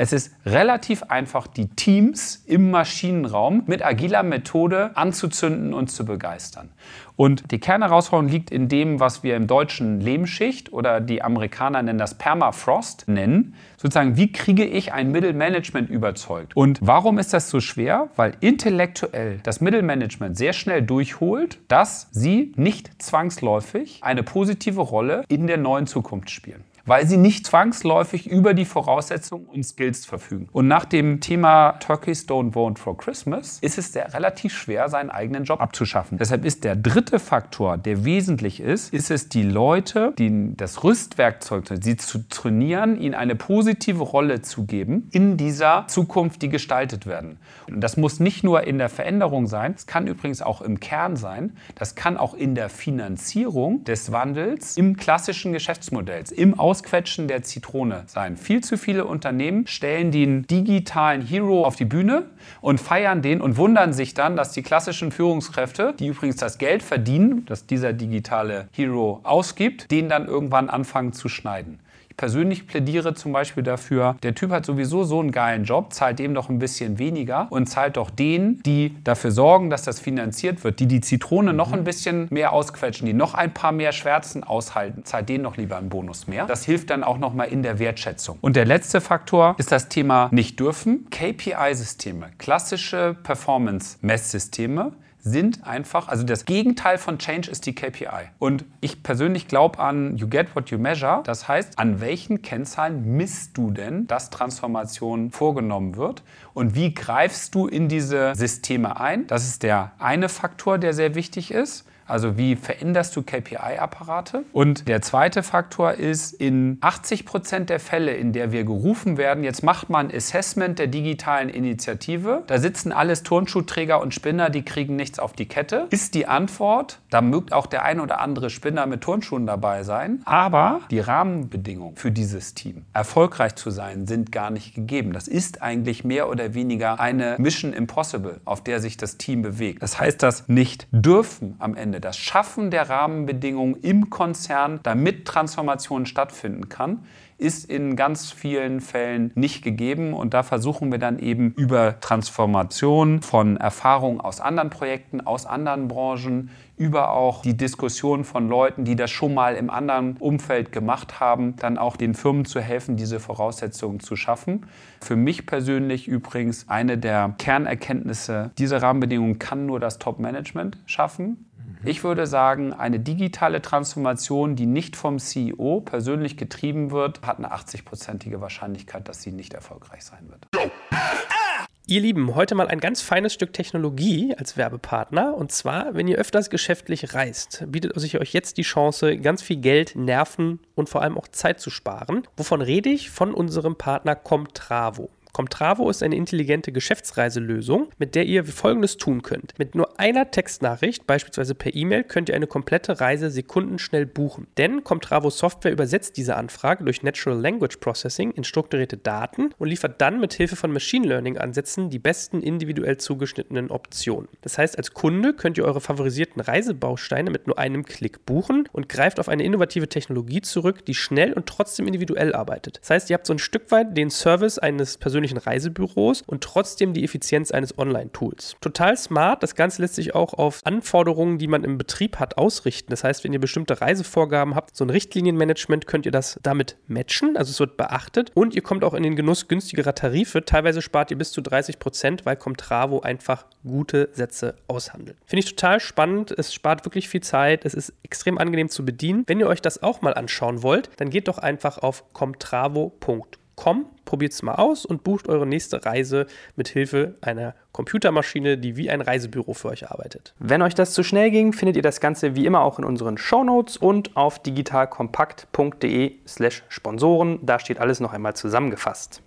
Es ist relativ einfach, die Teams im Maschinenraum mit agiler Methode anzuzünden und zu begeistern. Und die Kernherausforderung liegt in dem, was wir im Deutschen Lehmschicht oder die Amerikaner nennen das Permafrost nennen. Sozusagen, wie kriege ich ein Mittelmanagement überzeugt? Und warum ist das so schwer? Weil intellektuell das Mittelmanagement sehr schnell durchholt, dass sie nicht zwangsläufig eine positive Rolle in der neuen Zukunft spielen weil sie nicht zwangsläufig über die Voraussetzungen und Skills verfügen. Und nach dem Thema Turkeys Don't Vote for Christmas ist es sehr relativ schwer, seinen eigenen Job abzuschaffen. Deshalb ist der dritte Faktor, der wesentlich ist, ist es die Leute, die das Rüstwerkzeug, sie zu trainieren, ihnen eine positive Rolle zu geben in dieser Zukunft, die gestaltet werden. Und das muss nicht nur in der Veränderung sein, es kann übrigens auch im Kern sein, das kann auch in der Finanzierung des Wandels im klassischen Geschäftsmodells, im Aus Ausquetschen der Zitrone sein. Viel zu viele Unternehmen stellen den digitalen Hero auf die Bühne und feiern den und wundern sich dann, dass die klassischen Führungskräfte, die übrigens das Geld verdienen, das dieser digitale Hero ausgibt, den dann irgendwann anfangen zu schneiden persönlich plädiere zum Beispiel dafür, der Typ hat sowieso so einen geilen Job, zahlt dem doch ein bisschen weniger und zahlt doch denen, die dafür sorgen, dass das finanziert wird, die die Zitrone noch ein bisschen mehr ausquetschen, die noch ein paar mehr Schwärzen aushalten, zahlt denen noch lieber einen Bonus mehr. Das hilft dann auch nochmal in der Wertschätzung. Und der letzte Faktor ist das Thema nicht dürfen. KPI-Systeme, klassische Performance-Messsysteme, sind einfach, also das Gegenteil von Change ist die KPI. Und ich persönlich glaube an You get what you measure. Das heißt, an welchen Kennzahlen misst du denn, dass Transformation vorgenommen wird? Und wie greifst du in diese Systeme ein? Das ist der eine Faktor, der sehr wichtig ist. Also wie veränderst du KPI-Apparate? Und der zweite Faktor ist, in 80 Prozent der Fälle, in der wir gerufen werden, jetzt macht man Assessment der digitalen Initiative, da sitzen alles Turnschuhträger und Spinner, die kriegen nichts auf die Kette, ist die Antwort, da mögt auch der ein oder andere Spinner mit Turnschuhen dabei sein, aber die Rahmenbedingungen für dieses Team, erfolgreich zu sein, sind gar nicht gegeben. Das ist eigentlich mehr oder weniger eine Mission Impossible, auf der sich das Team bewegt. Das heißt, das nicht dürfen am Ende Ebene, das Schaffen der Rahmenbedingungen im Konzern, damit Transformation stattfinden kann, ist in ganz vielen Fällen nicht gegeben. Und da versuchen wir dann eben über Transformation von Erfahrungen aus anderen Projekten, aus anderen Branchen, über auch die Diskussion von Leuten, die das schon mal im anderen Umfeld gemacht haben, dann auch den Firmen zu helfen, diese Voraussetzungen zu schaffen. Für mich persönlich übrigens eine der Kernerkenntnisse, diese Rahmenbedingungen kann nur das Top-Management schaffen. Ich würde sagen, eine digitale Transformation, die nicht vom CEO persönlich getrieben wird, hat eine 80-prozentige Wahrscheinlichkeit, dass sie nicht erfolgreich sein wird. Ihr Lieben, heute mal ein ganz feines Stück Technologie als Werbepartner. Und zwar, wenn ihr öfters geschäftlich reist, bietet sich euch jetzt die Chance, ganz viel Geld, Nerven und vor allem auch Zeit zu sparen. Wovon rede ich? Von unserem Partner Comtravo. Comtravo ist eine intelligente Geschäftsreiselösung, mit der ihr Folgendes tun könnt. Mit nur einer Textnachricht, beispielsweise per E-Mail, könnt ihr eine komplette Reise sekundenschnell buchen. Denn Comtravo Software übersetzt diese Anfrage durch Natural Language Processing in strukturierte Daten und liefert dann mit Hilfe von Machine Learning Ansätzen die besten individuell zugeschnittenen Optionen. Das heißt, als Kunde könnt ihr eure favorisierten Reisebausteine mit nur einem Klick buchen und greift auf eine innovative Technologie zurück, die schnell und trotzdem individuell arbeitet. Das heißt, ihr habt so ein Stück weit den Service eines persönlichen persönlichen Reisebüros und trotzdem die Effizienz eines Online-Tools. Total smart. Das Ganze lässt sich auch auf Anforderungen, die man im Betrieb hat, ausrichten. Das heißt, wenn ihr bestimmte Reisevorgaben habt, so ein Richtlinienmanagement, könnt ihr das damit matchen. Also es wird beachtet und ihr kommt auch in den Genuss günstigerer Tarife. Teilweise spart ihr bis zu 30 Prozent, weil Comtravo einfach gute Sätze aushandelt. Finde ich total spannend. Es spart wirklich viel Zeit. Es ist extrem angenehm zu bedienen. Wenn ihr euch das auch mal anschauen wollt, dann geht doch einfach auf comtravo.com Com, probiert es mal aus und bucht eure nächste Reise mit Hilfe einer Computermaschine, die wie ein Reisebüro für euch arbeitet. Wenn euch das zu schnell ging, findet ihr das Ganze wie immer auch in unseren Shownotes und auf digitalkompakt.de/slash Sponsoren. Da steht alles noch einmal zusammengefasst.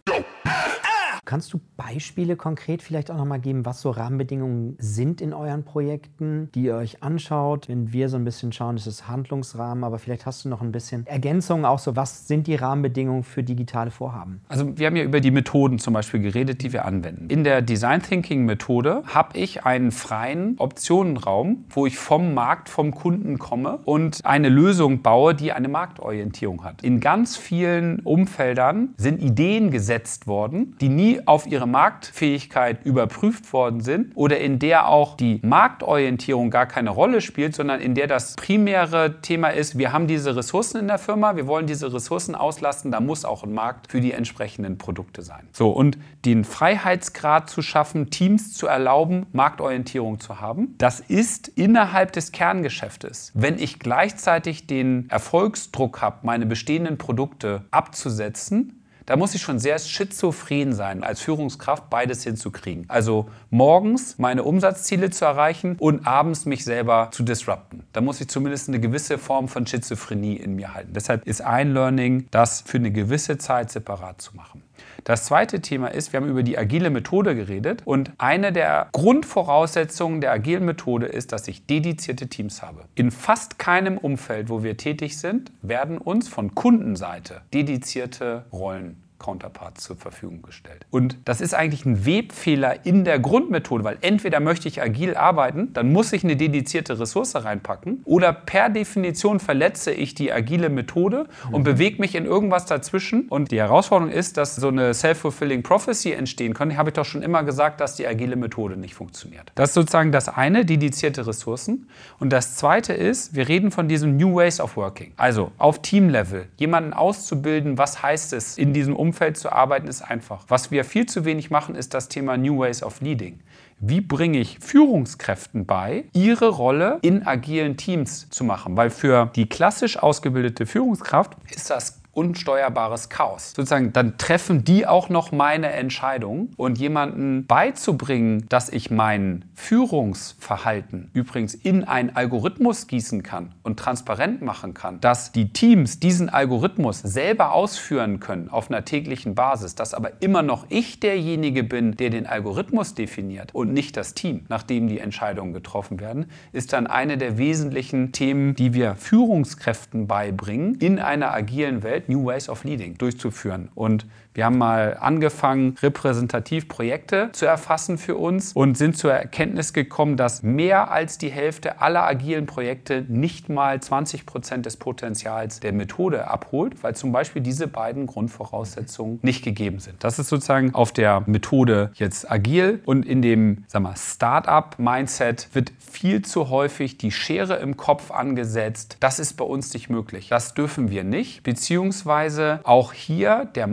Kannst du Beispiele konkret vielleicht auch nochmal geben, was so Rahmenbedingungen sind in euren Projekten, die ihr euch anschaut? Wenn wir so ein bisschen schauen, ist es Handlungsrahmen, aber vielleicht hast du noch ein bisschen Ergänzungen auch so, was sind die Rahmenbedingungen für digitale Vorhaben? Also wir haben ja über die Methoden zum Beispiel geredet, die wir anwenden. In der Design Thinking Methode habe ich einen freien Optionenraum, wo ich vom Markt, vom Kunden komme und eine Lösung baue, die eine Marktorientierung hat. In ganz vielen Umfeldern sind Ideen gesetzt worden, die nie auf ihre Marktfähigkeit überprüft worden sind oder in der auch die Marktorientierung gar keine Rolle spielt, sondern in der das primäre Thema ist, wir haben diese Ressourcen in der Firma, wir wollen diese Ressourcen auslasten, da muss auch ein Markt für die entsprechenden Produkte sein. So, und den Freiheitsgrad zu schaffen, Teams zu erlauben, Marktorientierung zu haben, das ist innerhalb des Kerngeschäftes. Wenn ich gleichzeitig den Erfolgsdruck habe, meine bestehenden Produkte abzusetzen, da muss ich schon sehr schizophren sein, als Führungskraft beides hinzukriegen. Also morgens meine Umsatzziele zu erreichen und abends mich selber zu disrupten. Da muss ich zumindest eine gewisse Form von Schizophrenie in mir halten. Deshalb ist ein Learning, das für eine gewisse Zeit separat zu machen. Das zweite Thema ist, wir haben über die agile Methode geredet und eine der Grundvoraussetzungen der agilen Methode ist, dass ich dedizierte Teams habe. In fast keinem Umfeld, wo wir tätig sind, werden uns von Kundenseite dedizierte Rollen Counterparts zur Verfügung gestellt. Und das ist eigentlich ein Webfehler in der Grundmethode, weil entweder möchte ich agil arbeiten, dann muss ich eine dedizierte Ressource reinpacken, oder per Definition verletze ich die agile Methode und mhm. bewege mich in irgendwas dazwischen. Und die Herausforderung ist, dass so eine self-fulfilling prophecy entstehen kann. Habe ich doch schon immer gesagt, dass die agile Methode nicht funktioniert. Das ist sozusagen das eine, dedizierte Ressourcen. Und das zweite ist, wir reden von diesem New Ways of Working. Also auf Teamlevel, jemanden auszubilden, was heißt es in diesem Umfeld, Umfeld zu arbeiten ist einfach. Was wir viel zu wenig machen, ist das Thema New Ways of Leading. Wie bringe ich Führungskräften bei, ihre Rolle in agilen Teams zu machen? Weil für die klassisch ausgebildete Führungskraft ist das unsteuerbares Chaos. Sozusagen, dann treffen die auch noch meine Entscheidung und jemanden beizubringen, dass ich mein Führungsverhalten übrigens in einen Algorithmus gießen kann und transparent machen kann, dass die Teams diesen Algorithmus selber ausführen können auf einer täglichen Basis, dass aber immer noch ich derjenige bin, der den Algorithmus definiert und nicht das Team, nachdem die Entscheidungen getroffen werden, ist dann eine der wesentlichen Themen, die wir Führungskräften beibringen in einer agilen Welt New Ways of Leading durchzuführen. Und Wir haben mal angefangen, repräsentativ Projekte zu erfassen für uns und sind zur Erkenntnis gekommen, dass mehr als die Hälfte aller agilen Projekte nicht mal 20 Prozent des Potenzials der Methode abholt, weil zum Beispiel diese beiden Grundvoraussetzungen nicht gegeben sind. Das ist sozusagen auf der Methode jetzt agil und in dem Start-up-Mindset wird viel zu häufig die Schere im Kopf angesetzt. Das ist bei uns nicht möglich. Das dürfen wir nicht, beziehungsweise auch hier der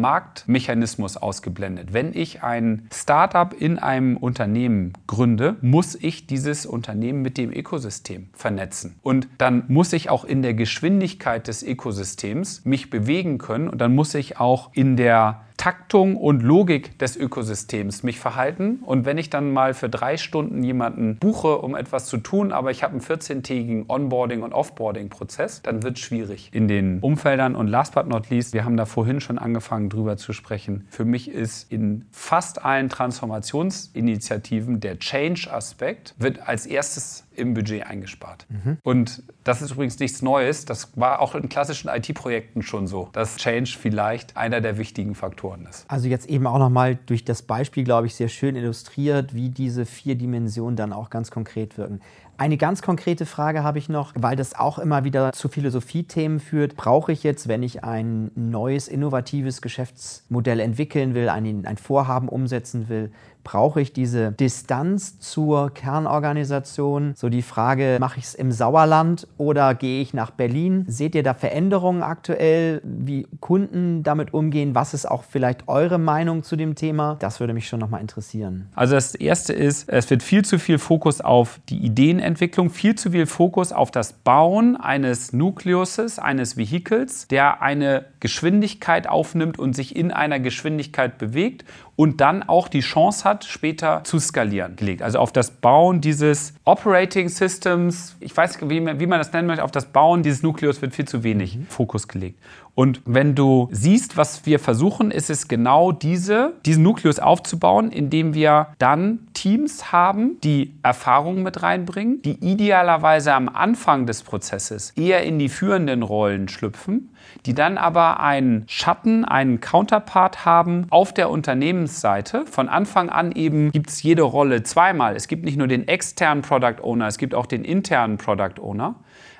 Marktmechanismus ausgeblendet. Wenn ich ein Start-up in einem Unternehmen gründe, muss ich dieses Unternehmen mit dem Ökosystem vernetzen. Und dann muss ich auch in der Geschwindigkeit des Ökosystems mich bewegen können und dann muss ich auch in der Taktung und Logik des Ökosystems mich verhalten. Und wenn ich dann mal für drei Stunden jemanden buche, um etwas zu tun, aber ich habe einen 14-tägigen Onboarding- und Offboarding-Prozess, dann wird es schwierig in den Umfeldern. Und last but not least, wir haben da vorhin schon angefangen, drüber zu sprechen. Für mich ist in fast allen Transformationsinitiativen der Change-Aspekt wird als erstes im Budget eingespart. Mhm. Und das ist übrigens nichts Neues. Das war auch in klassischen IT-Projekten schon so, dass Change vielleicht einer der wichtigen Faktoren ist. Also jetzt eben auch nochmal durch das Beispiel, glaube ich, sehr schön illustriert, wie diese vier Dimensionen dann auch ganz konkret wirken. Eine ganz konkrete Frage habe ich noch, weil das auch immer wieder zu Philosophiethemen führt. Brauche ich jetzt, wenn ich ein neues, innovatives Geschäftsmodell entwickeln will, ein, ein Vorhaben umsetzen will, brauche ich diese Distanz zur Kernorganisation? So die Frage, mache ich es im Sauerland oder gehe ich nach Berlin? Seht ihr da Veränderungen aktuell, wie Kunden damit umgehen? Was ist auch vielleicht eure Meinung zu dem Thema? Das würde mich schon nochmal interessieren. Also das Erste ist, es wird viel zu viel Fokus auf die Ideenentwicklung, viel zu viel Fokus auf das Bauen eines Nukleuses, eines Vehikels, der eine Geschwindigkeit aufnimmt und sich in einer Geschwindigkeit bewegt und dann auch die Chance hat, später zu skalieren gelegt. Also auf das Bauen dieses Operating Systems, ich weiß nicht, wie man, wie man das nennen möchte, auf das Bauen dieses Nukleus wird viel zu wenig mhm. Fokus gelegt. Und wenn du siehst, was wir versuchen, ist es genau diese, diesen Nukleus aufzubauen, indem wir dann Teams haben, die Erfahrungen mit reinbringen, die idealerweise am Anfang des Prozesses eher in die führenden Rollen schlüpfen, die dann aber einen Schatten, einen Counterpart haben auf der Unternehmensseite. Von Anfang an eben gibt es jede Rolle zweimal. Es gibt nicht nur den externen Product Owner, es gibt auch den internen Product Owner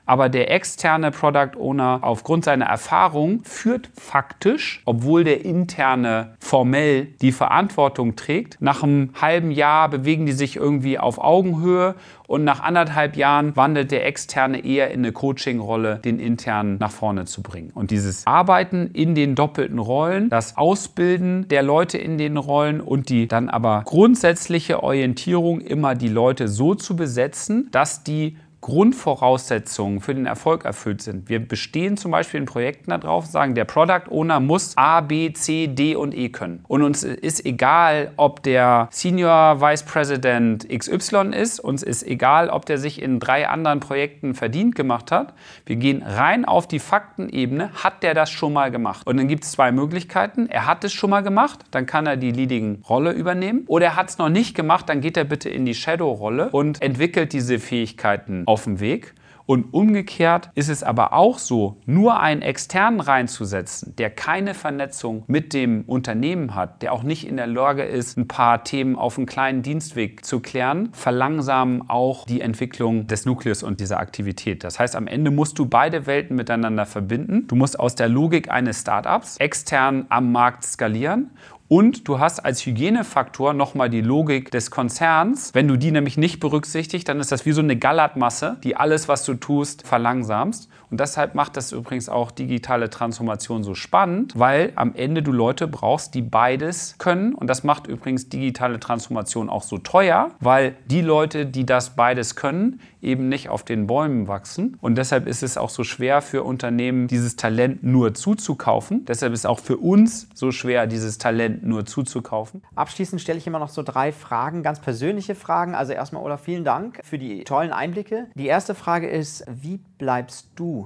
aber der externe Product Owner aufgrund seiner Erfahrung führt faktisch, obwohl der interne formell die Verantwortung trägt. Nach einem halben Jahr bewegen die sich irgendwie auf Augenhöhe und nach anderthalb Jahren wandelt der externe eher in eine Coaching-Rolle, den internen nach vorne zu bringen. Und dieses Arbeiten in den doppelten Rollen, das Ausbilden der Leute in den Rollen und die dann aber grundsätzliche Orientierung immer die Leute so zu besetzen, dass die Grundvoraussetzungen für den Erfolg erfüllt sind. Wir bestehen zum Beispiel in Projekten darauf, sagen, der Product Owner muss A, B, C, D und E können. Und uns ist egal, ob der Senior Vice President XY ist, uns ist egal, ob der sich in drei anderen Projekten verdient gemacht hat. Wir gehen rein auf die Faktenebene, hat der das schon mal gemacht? Und dann gibt es zwei Möglichkeiten. Er hat es schon mal gemacht, dann kann er die leading Rolle übernehmen. Oder er hat es noch nicht gemacht, dann geht er bitte in die Shadow-Rolle und entwickelt diese Fähigkeiten auf dem Weg. Und umgekehrt ist es aber auch so, nur einen externen reinzusetzen, der keine Vernetzung mit dem Unternehmen hat, der auch nicht in der Lage ist, ein paar Themen auf einem kleinen Dienstweg zu klären, verlangsamen auch die Entwicklung des Nukleus und dieser Aktivität. Das heißt, am Ende musst du beide Welten miteinander verbinden. Du musst aus der Logik eines Startups extern am Markt skalieren und du hast als Hygienefaktor nochmal die Logik des Konzerns. Wenn du die nämlich nicht berücksichtigst, dann ist das wie so eine Gallertmasse, die alles, was du tust, verlangsamst. Und deshalb macht das übrigens auch digitale Transformation so spannend, weil am Ende du Leute brauchst, die beides können. Und das macht übrigens digitale Transformation auch so teuer, weil die Leute, die das beides können, eben nicht auf den Bäumen wachsen. Und deshalb ist es auch so schwer für Unternehmen, dieses Talent nur zuzukaufen. Deshalb ist auch für uns so schwer, dieses Talent nur zuzukaufen. Abschließend stelle ich immer noch so drei Fragen, ganz persönliche Fragen. Also erstmal, Olaf, vielen Dank für die tollen Einblicke. Die erste Frage ist, wie bleibst du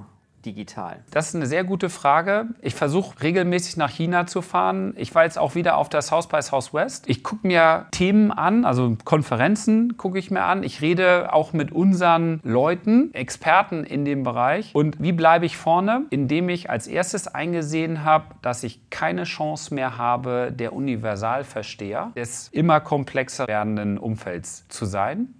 digital? Das ist eine sehr gute Frage. Ich versuche regelmäßig nach China zu fahren. Ich war jetzt auch wieder auf der South by Southwest. Ich gucke mir Themen an, also Konferenzen gucke ich mir an. Ich rede auch mit unseren Leuten, Experten in dem Bereich. Und wie bleibe ich vorne? Indem ich als erstes eingesehen habe, dass ich keine Chance mehr habe, der Universalversteher des immer komplexer werdenden Umfelds zu sein.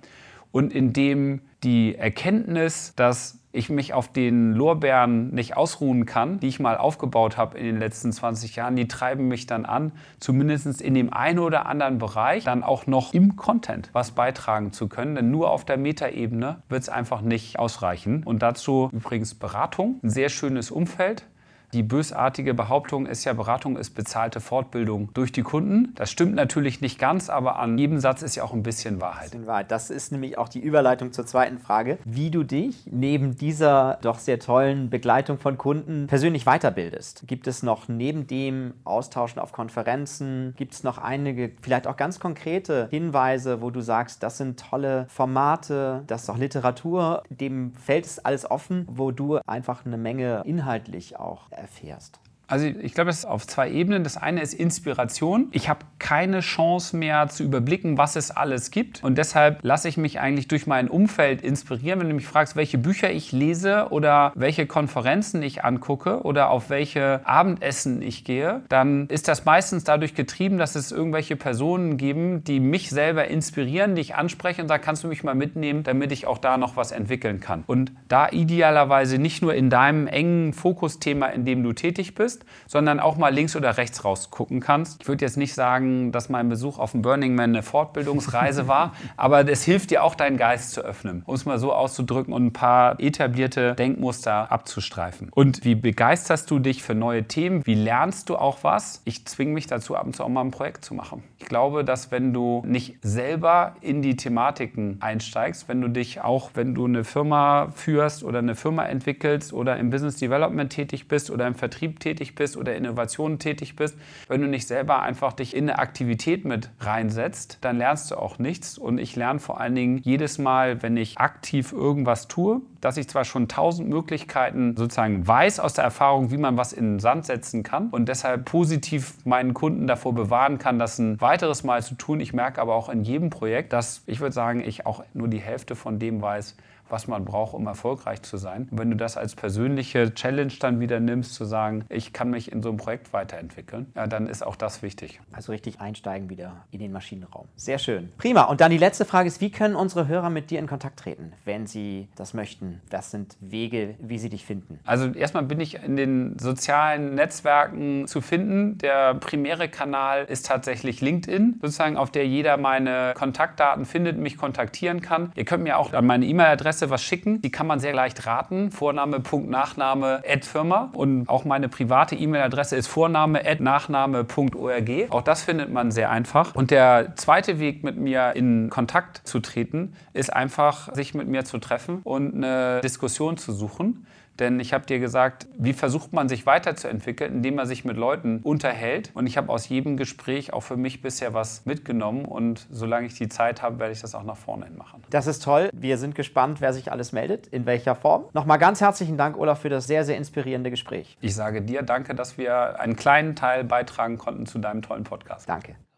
Und indem die Erkenntnis, dass ich mich auf den Lorbeeren nicht ausruhen kann, die ich mal aufgebaut habe in den letzten 20 Jahren, die treiben mich dann an, zumindest in dem einen oder anderen Bereich dann auch noch im Content was beitragen zu können. Denn nur auf der Metaebene wird es einfach nicht ausreichen. Und dazu übrigens Beratung, ein sehr schönes Umfeld. Die bösartige Behauptung ist ja, Beratung ist bezahlte Fortbildung durch die Kunden. Das stimmt natürlich nicht ganz, aber an jedem Satz ist ja auch ein bisschen Wahrheit. Das ist nämlich auch die Überleitung zur zweiten Frage, wie du dich neben dieser doch sehr tollen Begleitung von Kunden persönlich weiterbildest. Gibt es noch neben dem Austauschen auf Konferenzen, gibt es noch einige, vielleicht auch ganz konkrete Hinweise, wo du sagst, das sind tolle Formate, das ist auch Literatur, dem fällt es alles offen, wo du einfach eine Menge inhaltlich auch erfährst. Also ich glaube, es ist auf zwei Ebenen. Das eine ist Inspiration. Ich habe keine Chance mehr zu überblicken, was es alles gibt. Und deshalb lasse ich mich eigentlich durch mein Umfeld inspirieren. Wenn du mich fragst, welche Bücher ich lese oder welche Konferenzen ich angucke oder auf welche Abendessen ich gehe, dann ist das meistens dadurch getrieben, dass es irgendwelche Personen geben, die mich selber inspirieren, die ich anspreche und da kannst du mich mal mitnehmen, damit ich auch da noch was entwickeln kann. Und da idealerweise nicht nur in deinem engen Fokusthema, in dem du tätig bist, bist, sondern auch mal links oder rechts rausgucken kannst. Ich würde jetzt nicht sagen, dass mein Besuch auf dem Burning Man eine Fortbildungsreise (laughs) war, aber es hilft dir auch, deinen Geist zu öffnen, um es mal so auszudrücken und ein paar etablierte Denkmuster abzustreifen. Und wie begeisterst du dich für neue Themen? Wie lernst du auch was? Ich zwinge mich dazu, ab und zu auch mal ein Projekt zu machen. Ich glaube, dass wenn du nicht selber in die Thematiken einsteigst, wenn du dich auch, wenn du eine Firma führst oder eine Firma entwickelst oder im Business Development tätig bist oder im Vertrieb tätig tätig bist oder Innovationen tätig bist, wenn du nicht selber einfach dich in eine Aktivität mit reinsetzt, dann lernst du auch nichts. Und ich lerne vor allen Dingen jedes Mal, wenn ich aktiv irgendwas tue, dass ich zwar schon tausend Möglichkeiten sozusagen weiß aus der Erfahrung, wie man was in den Sand setzen kann und deshalb positiv meinen Kunden davor bewahren kann, das ein weiteres Mal zu tun. Ich merke aber auch in jedem Projekt, dass ich würde sagen, ich auch nur die Hälfte von dem weiß, was man braucht, um erfolgreich zu sein. Und wenn du das als persönliche Challenge dann wieder nimmst, zu sagen, ich kann mich in so einem Projekt weiterentwickeln, ja, dann ist auch das wichtig. Also richtig einsteigen wieder in den Maschinenraum. Sehr schön. Prima. Und dann die letzte Frage ist, wie können unsere Hörer mit dir in Kontakt treten, wenn sie das möchten? Was sind Wege, wie sie dich finden? Also erstmal bin ich in den sozialen Netzwerken zu finden. Der primäre Kanal ist tatsächlich LinkedIn, sozusagen auf der jeder meine Kontaktdaten findet, mich kontaktieren kann. Ihr könnt mir auch an meine E-Mail-Adresse Adresse was schicken. Die kann man sehr leicht raten. Vorname, Punkt, Nachname, Ad Firma. Und auch meine private E-Mail-Adresse ist Vorname, Ad Nachname.org. Auch das findet man sehr einfach. Und der zweite Weg, mit mir in Kontakt zu treten, ist einfach, sich mit mir zu treffen und eine Diskussion zu suchen. Denn ich habe dir gesagt, wie versucht man sich weiterzuentwickeln, indem man sich mit Leuten unterhält. Und ich habe aus jedem Gespräch auch für mich bisher was mitgenommen. Und solange ich die Zeit habe, werde ich das auch nach vorne hin machen. Das ist toll. Wir sind gespannt, wer sich alles meldet, in welcher Form. Nochmal ganz herzlichen Dank, Olaf, für das sehr, sehr inspirierende Gespräch. Ich sage dir danke, dass wir einen kleinen Teil beitragen konnten zu deinem tollen Podcast. Danke.